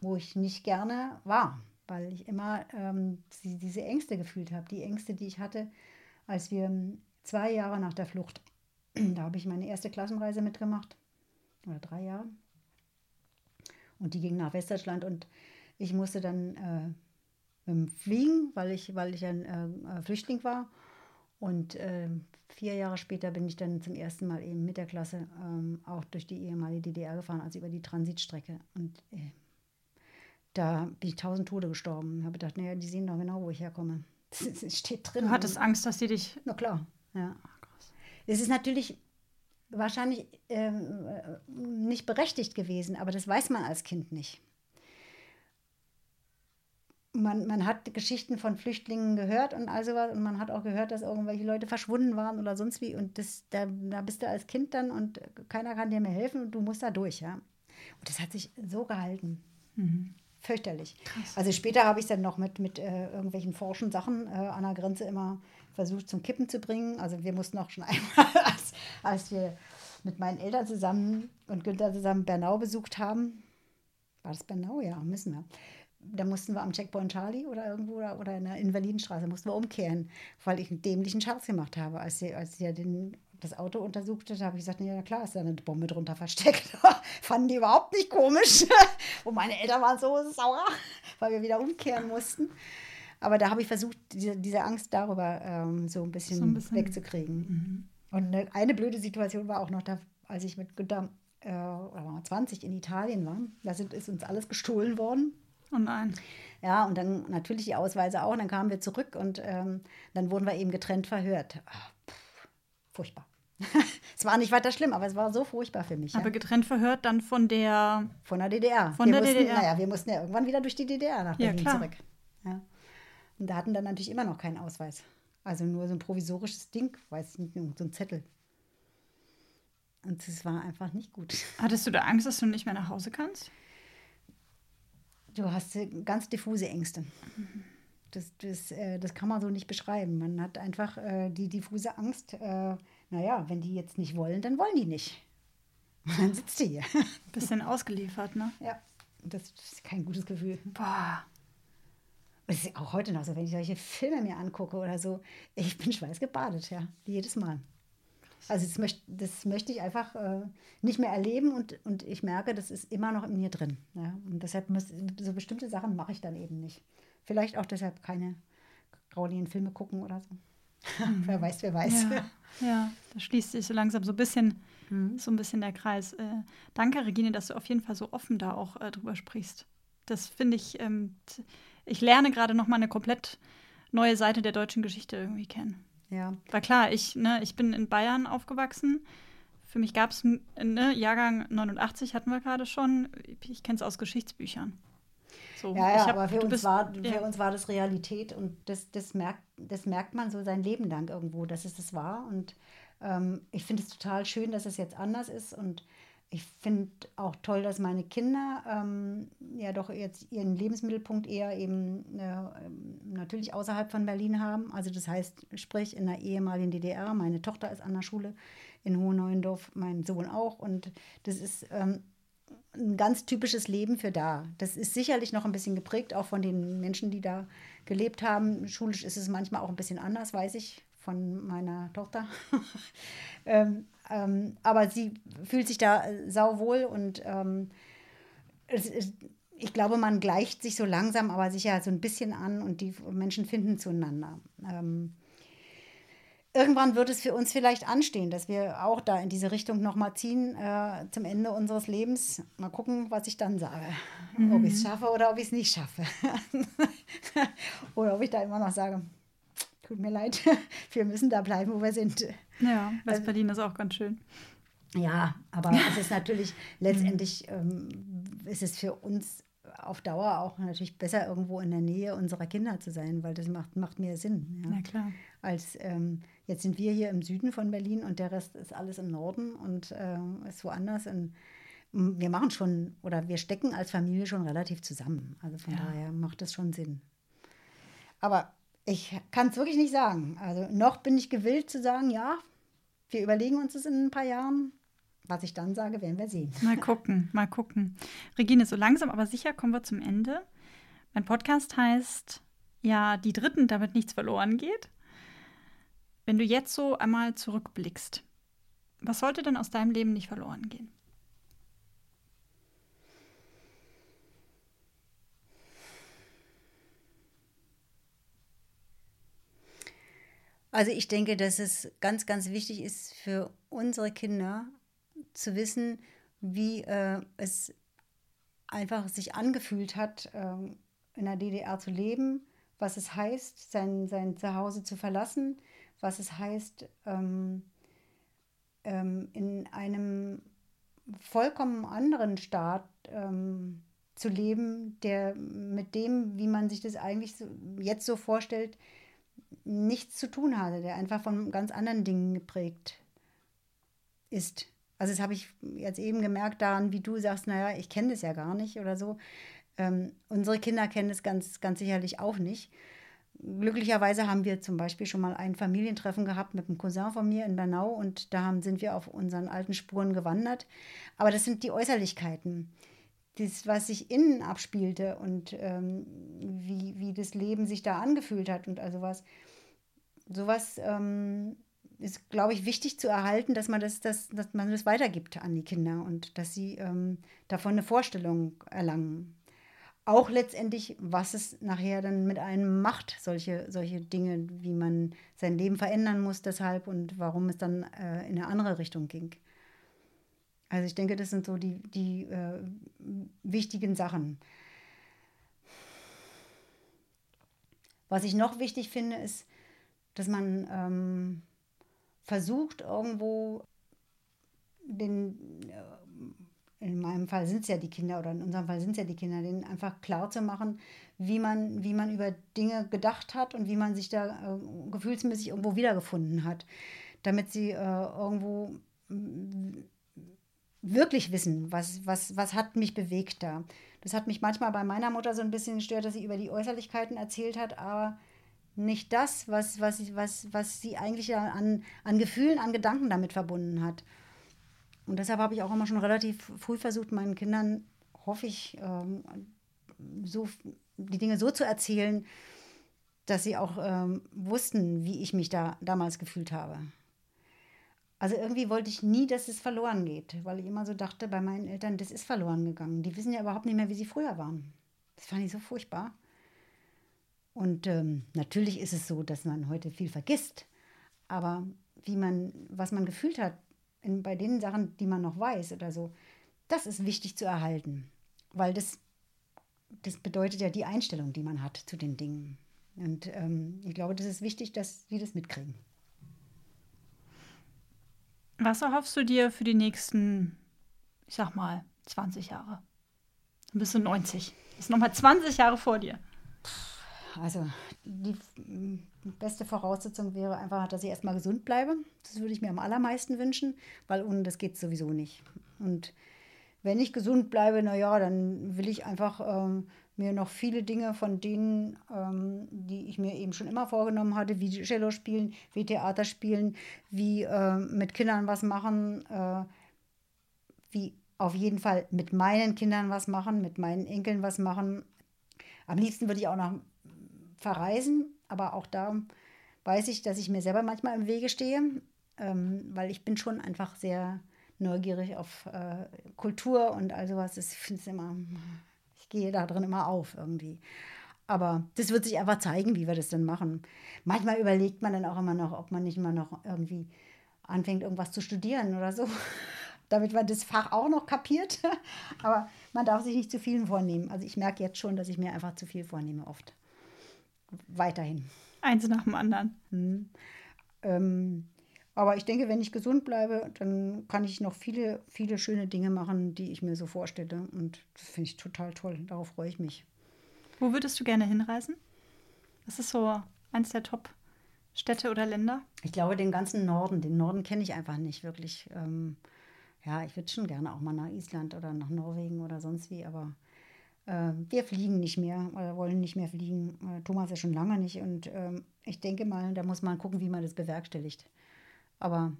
wo ich nicht gerne war, weil ich immer ähm, diese Ängste gefühlt habe, die Ängste, die ich hatte, als wir zwei Jahre nach der Flucht da habe ich meine erste Klassenreise mitgemacht. Oder drei Jahre. Und die ging nach Westdeutschland und ich musste dann äh, fliegen, weil ich, weil ich ein äh, Flüchtling war. Und äh, vier Jahre später bin ich dann zum ersten Mal eben mit der Klasse ähm, auch durch die ehemalige DDR gefahren, also über die Transitstrecke. Und äh, da bin ich tausend Tode gestorben. Ich habe gedacht, naja, die sehen doch genau, wo ich herkomme. Das steht drin. Du hattest Angst, dass sie dich. Na klar, ja. Es ist natürlich wahrscheinlich ähm, äh, nicht berechtigt gewesen, aber das weiß man als Kind nicht. Man, man hat Geschichten von Flüchtlingen gehört und all sowas und man hat auch gehört, dass irgendwelche Leute verschwunden waren oder sonst wie und das, da, da bist du als Kind dann und keiner kann dir mehr helfen und du musst da durch, ja. Und das hat sich so gehalten. Mhm. Fürchterlich. Krass. Also später habe ich es dann noch mit, mit äh, irgendwelchen forschen Sachen äh, an der Grenze immer versucht zum Kippen zu bringen. Also wir mussten auch schon einmal, als, als wir mit meinen Eltern zusammen und Günther zusammen Bernau besucht haben, war das Bernau? Ja, müssen wir. Da mussten wir am Checkpoint Charlie oder irgendwo oder, in der Invalidenstraße mussten wir umkehren, weil ich einen dämlichen Scherz gemacht habe. Als sie, als sie den, das Auto untersuchte, habe ich gesagt, ja klar, ist da eine Bombe drunter versteckt. Fanden die überhaupt nicht komisch. Und meine Eltern waren so sauer, weil wir wieder umkehren mussten. Aber da habe ich versucht, diese, diese Angst darüber ähm, so, ein bisschen, so ein bisschen wegzukriegen. Mhm. Und eine, eine, blöde Situation war auch noch, da, als ich mit Günther äh, 20 in Italien war. Da sind, ist uns alles gestohlen worden. Oh nein. Ja, und dann natürlich die Ausweise auch. Und dann kamen wir zurück und ähm, dann wurden wir eben getrennt verhört. Ach, pff, furchtbar. es war nicht weiter schlimm, aber es war so furchtbar für mich. Aber ja. getrennt verhört dann von der. Von der DDR. Von wir der mussten, DDR. Naja, wir mussten ja irgendwann wieder durch die DDR nach Berlin ja, zurück. Ja. Und da hatten dann natürlich immer noch keinen Ausweis. Also nur so ein provisorisches Ding, weiß nicht, so ein Zettel. Und es war einfach nicht gut. Hattest du da Angst, dass du nicht mehr nach Hause kannst? Du hast ganz diffuse Ängste. Das, das, äh, das kann man so nicht beschreiben. Man hat einfach äh, die diffuse Angst, äh, naja, wenn die jetzt nicht wollen, dann wollen die nicht. Und dann sitzt du hier. Bisschen ausgeliefert, ne? Ja, das ist kein gutes Gefühl. Boah. Und es ist auch heute noch so, wenn ich solche Filme mir angucke oder so, ich bin schweißgebadet, ja, jedes Mal. Also das möchte, das möchte ich einfach äh, nicht mehr erleben und, und ich merke, das ist immer noch in mir drin. Ja? Und deshalb muss, so bestimmte Sachen mache ich dann eben nicht. Vielleicht auch deshalb keine grauligen Filme gucken oder so. Mhm. wer weiß, wer weiß. Ja, ja, da schließt sich so langsam so ein bisschen, mhm. so ein bisschen der Kreis. Äh, danke, Regine, dass du auf jeden Fall so offen da auch äh, drüber sprichst. Das finde ich, ähm, ich lerne gerade noch mal eine komplett neue Seite der deutschen Geschichte irgendwie kennen. Ja. War klar, ich, ne, ich bin in Bayern aufgewachsen. Für mich gab es, ne, Jahrgang 89 hatten wir gerade schon. Ich kenne es aus Geschichtsbüchern. So, Ja, ja, ich hab- aber für uns, bist- war, ja. für uns war das Realität und das, das, merkt, das merkt man so sein Leben lang irgendwo, dass es das war. Und ähm, ich finde es total schön, dass es jetzt anders ist und ich finde auch toll, dass meine Kinder ähm, ja doch jetzt ihren Lebensmittelpunkt eher eben äh, ähm, natürlich außerhalb von Berlin haben. Also das heißt, sprich in der ehemaligen DDR. Meine Tochter ist an der Schule in Hohenneuendorf, mein Sohn auch. Und das ist ähm, ein ganz typisches Leben für da. Das ist sicherlich noch ein bisschen geprägt, auch von den Menschen, die da gelebt haben. Schulisch ist es manchmal auch ein bisschen anders, weiß ich, von meiner Tochter. ähm, ähm, aber sie fühlt sich da äh, sauwohl und ähm, es ich glaube, man gleicht sich so langsam, aber sicher so ein bisschen an und die Menschen finden zueinander. Ähm, irgendwann wird es für uns vielleicht anstehen, dass wir auch da in diese Richtung nochmal ziehen äh, zum Ende unseres Lebens. Mal gucken, was ich dann sage. Ob ich es schaffe oder ob ich es nicht schaffe. oder ob ich da immer noch sage, tut mir leid, wir müssen da bleiben, wo wir sind. Ja, West-Berlin ist auch ganz schön. Ja, aber es ist natürlich letztendlich ähm, ist es für uns auf Dauer auch natürlich besser, irgendwo in der Nähe unserer Kinder zu sein, weil das macht, macht mehr Sinn. Ja. Na klar. Als ähm, jetzt sind wir hier im Süden von Berlin und der Rest ist alles im Norden und äh, ist woanders. Und m, wir machen schon oder wir stecken als Familie schon relativ zusammen. Also von Ja. daher macht das schon Sinn. Aber ich kann es wirklich nicht sagen. Also noch bin ich gewillt zu sagen, ja, wir überlegen uns das in ein paar Jahren. Was ich dann sage, werden wir sehen. Mal gucken, mal gucken. Regine, so langsam aber sicher kommen wir zum Ende. Mein Podcast heißt ja, die Dritten, damit nichts verloren geht. Wenn du jetzt so einmal zurückblickst, was sollte denn aus deinem Leben nicht verloren gehen? Also ich denke, dass es ganz, ganz wichtig ist für unsere Kinder zu wissen, wie äh, es einfach sich angefühlt hat, ähm, in der DDR zu leben, was es heißt, sein, sein Zuhause zu verlassen, was es heißt, ähm, ähm, in einem vollkommen anderen Staat ähm, zu leben, der mit dem, wie man sich das eigentlich so, jetzt so vorstellt, nichts zu tun hatte, der einfach von ganz anderen Dingen geprägt ist. Also das habe ich jetzt eben gemerkt daran, wie du sagst, naja, ich kenne das ja gar nicht oder so. Ähm, unsere Kinder kennen es ganz, ganz sicherlich auch nicht. Glücklicherweise haben wir zum Beispiel schon mal ein Familientreffen gehabt mit einem Cousin von mir in Bernau und da haben, sind wir auf unseren alten Spuren gewandert. Aber das sind die Äußerlichkeiten. Das, was sich innen abspielte und ähm, wie, wie das Leben sich da angefühlt hat und also was. Sowas ähm, ist, glaube ich, wichtig zu erhalten, dass man das, das, dass man das weitergibt an die Kinder und dass sie ähm, davon eine Vorstellung erlangen auch letztendlich, was es nachher dann mit einem macht, solche, solche Dinge, wie man sein Leben verändern muss deshalb und warum es dann äh, in eine andere Richtung ging. Also ich denke, das sind so die, die äh, wichtigen Sachen. Was ich noch wichtig finde, ist, dass man ähm, versucht, irgendwo den, äh, in meinem Fall sind es ja die Kinder oder in unserem Fall sind es ja die Kinder, denen einfach klar zu machen, wie man, wie man über Dinge gedacht hat und wie man sich da äh, gefühlsmäßig irgendwo wiedergefunden hat, damit sie äh, irgendwo wirklich wissen, was, was, was hat mich bewegt da. Das hat mich manchmal bei meiner Mutter so ein bisschen gestört, dass sie über die Äußerlichkeiten erzählt hat, aber nicht das, was, was, was, was sie eigentlich an, an Gefühlen, an Gedanken damit verbunden hat. Und deshalb habe ich auch immer schon relativ früh versucht, meinen Kindern, hoffe ich, ähm, so, die Dinge so zu erzählen, dass sie auch ähm, wussten, wie ich mich da damals gefühlt habe. Also irgendwie wollte ich nie, dass es verloren geht, weil ich immer so dachte bei meinen Eltern, das ist verloren gegangen. Die wissen ja überhaupt nicht mehr, wie sie früher waren. Das fand ich so furchtbar. Und ähm, natürlich ist es so, dass man heute viel vergisst. Aber wie man, was man gefühlt hat, in, bei den Sachen, die man noch weiß oder so, das ist wichtig zu erhalten. Weil das, das bedeutet ja die Einstellung, die man hat zu den Dingen. Und ähm, ich glaube, das ist wichtig, dass sie das mitkriegen. Was erhoffst du dir für die nächsten, ich sag mal, 20 Jahre? Dann bist du 90. hast nochmal 20 Jahre vor dir. Also die beste Voraussetzung wäre einfach, dass ich erstmal gesund bleibe. Das würde ich mir am allermeisten wünschen, weil ohne das geht sowieso nicht. Und wenn ich gesund bleibe, naja, dann will ich einfach ähm, mir noch viele Dinge von denen, ähm, die ich mir eben schon immer vorgenommen hatte, wie Cello spielen, wie Theater spielen, wie äh, mit Kindern was machen, äh, wie auf jeden Fall mit meinen Kindern was machen, mit meinen Enkeln was machen. Am liebsten würde ich auch noch verreisen, aber auch da weiß ich, dass ich mir selber manchmal im Wege stehe, ähm, weil ich bin schon einfach sehr neugierig auf äh, Kultur und all sowas. Ich finde es immer, ich gehe da drin immer auf irgendwie. Aber das wird sich einfach zeigen, wie wir das dann machen. Manchmal überlegt man dann auch immer noch, ob man nicht mal noch irgendwie anfängt, irgendwas zu studieren oder so, damit man das Fach auch noch kapiert. Aber man darf sich nicht zu viel vornehmen. Also ich merke jetzt schon, dass ich mir einfach zu viel vornehme oft. Weiterhin. Eins nach dem anderen. Hm. Ähm, aber ich denke, wenn ich gesund bleibe, dann kann ich noch viele, viele schöne Dinge machen, die ich mir so vorstelle. Und das finde ich total toll. Darauf freue ich mich. Wo würdest du gerne hinreisen? Was ist so eins der Top-Städte oder Länder? Ich glaube, den ganzen Norden. Den Norden kenne ich einfach nicht wirklich. Ähm, ja, ich würde schon gerne auch mal nach Island oder nach Norwegen oder sonst wie, aber äh, wir fliegen nicht mehr oder wollen nicht mehr fliegen. Äh, Thomas ja schon lange nicht. Und ähm, ich denke mal, da muss man gucken, wie man das bewerkstelligt. Aber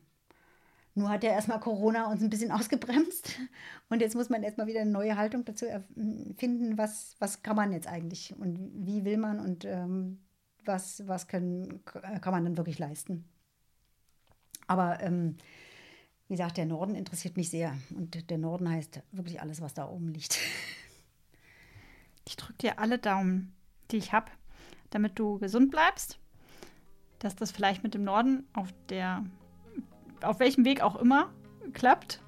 nur hat ja erstmal Corona uns ein bisschen ausgebremst. Und jetzt muss man erstmal wieder eine neue Haltung dazu finden, was, was kann man jetzt eigentlich und wie will man und ähm, was, was können, kann man dann wirklich leisten. Aber ähm, wie gesagt, der Norden interessiert mich sehr. Und der Norden heißt wirklich alles, was da oben liegt. Ich drücke dir alle Daumen, die ich habe, damit du gesund bleibst. Dass das vielleicht mit dem Norden auf der auf welchem Weg auch immer klappt.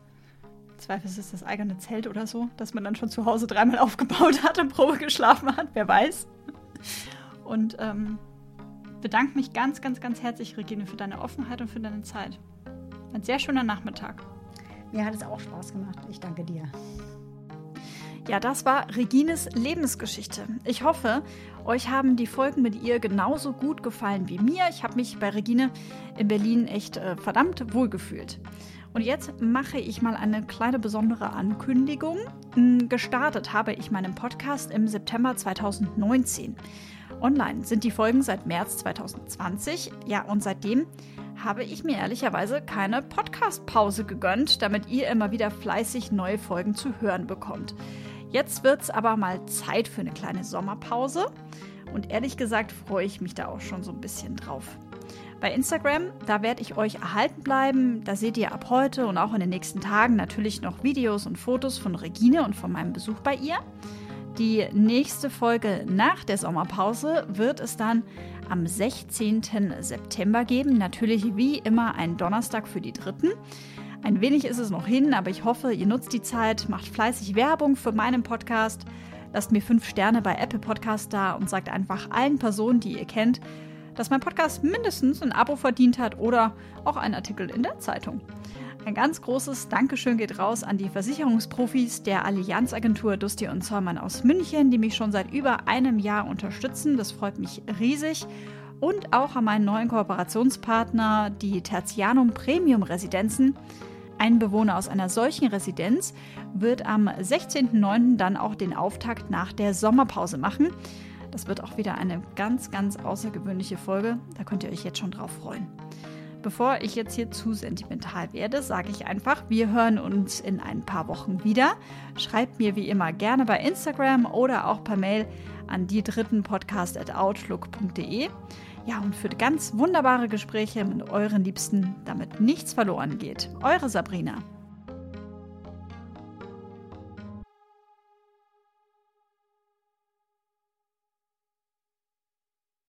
Zweifel ist es das eigene Zelt oder so, das man dann schon zu Hause dreimal aufgebaut hat und Probe geschlafen hat, wer weiß. Und ähm, bedanke mich ganz, ganz, ganz herzlich, Regine, für deine Offenheit und für deine Zeit. Ein sehr schöner Nachmittag. Mir hat es auch Spaß gemacht. Ich danke dir. Ja, das war Regines Lebensgeschichte. Ich hoffe, euch haben die Folgen mit ihr genauso gut gefallen wie mir. Ich habe mich bei Regine in Berlin echt äh, verdammt wohlgefühlt. Und jetzt mache ich mal eine kleine besondere Ankündigung. Hm, gestartet habe ich meinen Podcast im September 2019. Online sind die Folgen seit März 2020. Ja, und seitdem habe ich mir ehrlicherweise keine Podcast-Pause gegönnt, damit ihr immer wieder fleißig neue Folgen zu hören bekommt. Jetzt wird es aber mal Zeit für eine kleine Sommerpause. Und ehrlich gesagt freue ich mich da auch schon so ein bisschen drauf. Bei Instagram, da werde ich euch erhalten bleiben. Da seht ihr ab heute und auch in den nächsten Tagen natürlich noch Videos und Fotos von Regine und von meinem Besuch bei ihr. Die nächste Folge nach der Sommerpause wird es dann am 16. September geben. Natürlich wie immer ein Donnerstag für die Dritten. Ein wenig ist es noch hin, aber ich hoffe, ihr nutzt die Zeit, macht fleißig Werbung für meinen Podcast, lasst mir fünf Sterne bei Apple Podcast da und sagt einfach allen Personen, die ihr kennt, dass mein Podcast mindestens ein Abo verdient hat oder auch einen Artikel in der Zeitung. Ein ganz großes Dankeschön geht raus an die Versicherungsprofis der Allianzagentur Dusti und Zollmann aus München, die mich schon seit über einem Jahr unterstützen. Das freut mich riesig. Und auch an meinen neuen Kooperationspartner, die Tertianum Premium Residenzen. Ein Bewohner aus einer solchen Residenz wird am 16.09. dann auch den Auftakt nach der Sommerpause machen. Das wird auch wieder eine ganz, ganz außergewöhnliche Folge. Da könnt ihr euch jetzt schon drauf freuen. Bevor ich jetzt hier zu sentimental werde, sage ich einfach, wir hören uns in ein paar Wochen wieder. Schreibt mir wie immer gerne bei Instagram oder auch per Mail an die dritten Podcast at outlook.de. Ja, und für ganz wunderbare Gespräche mit euren Liebsten, damit nichts verloren geht. Eure Sabrina.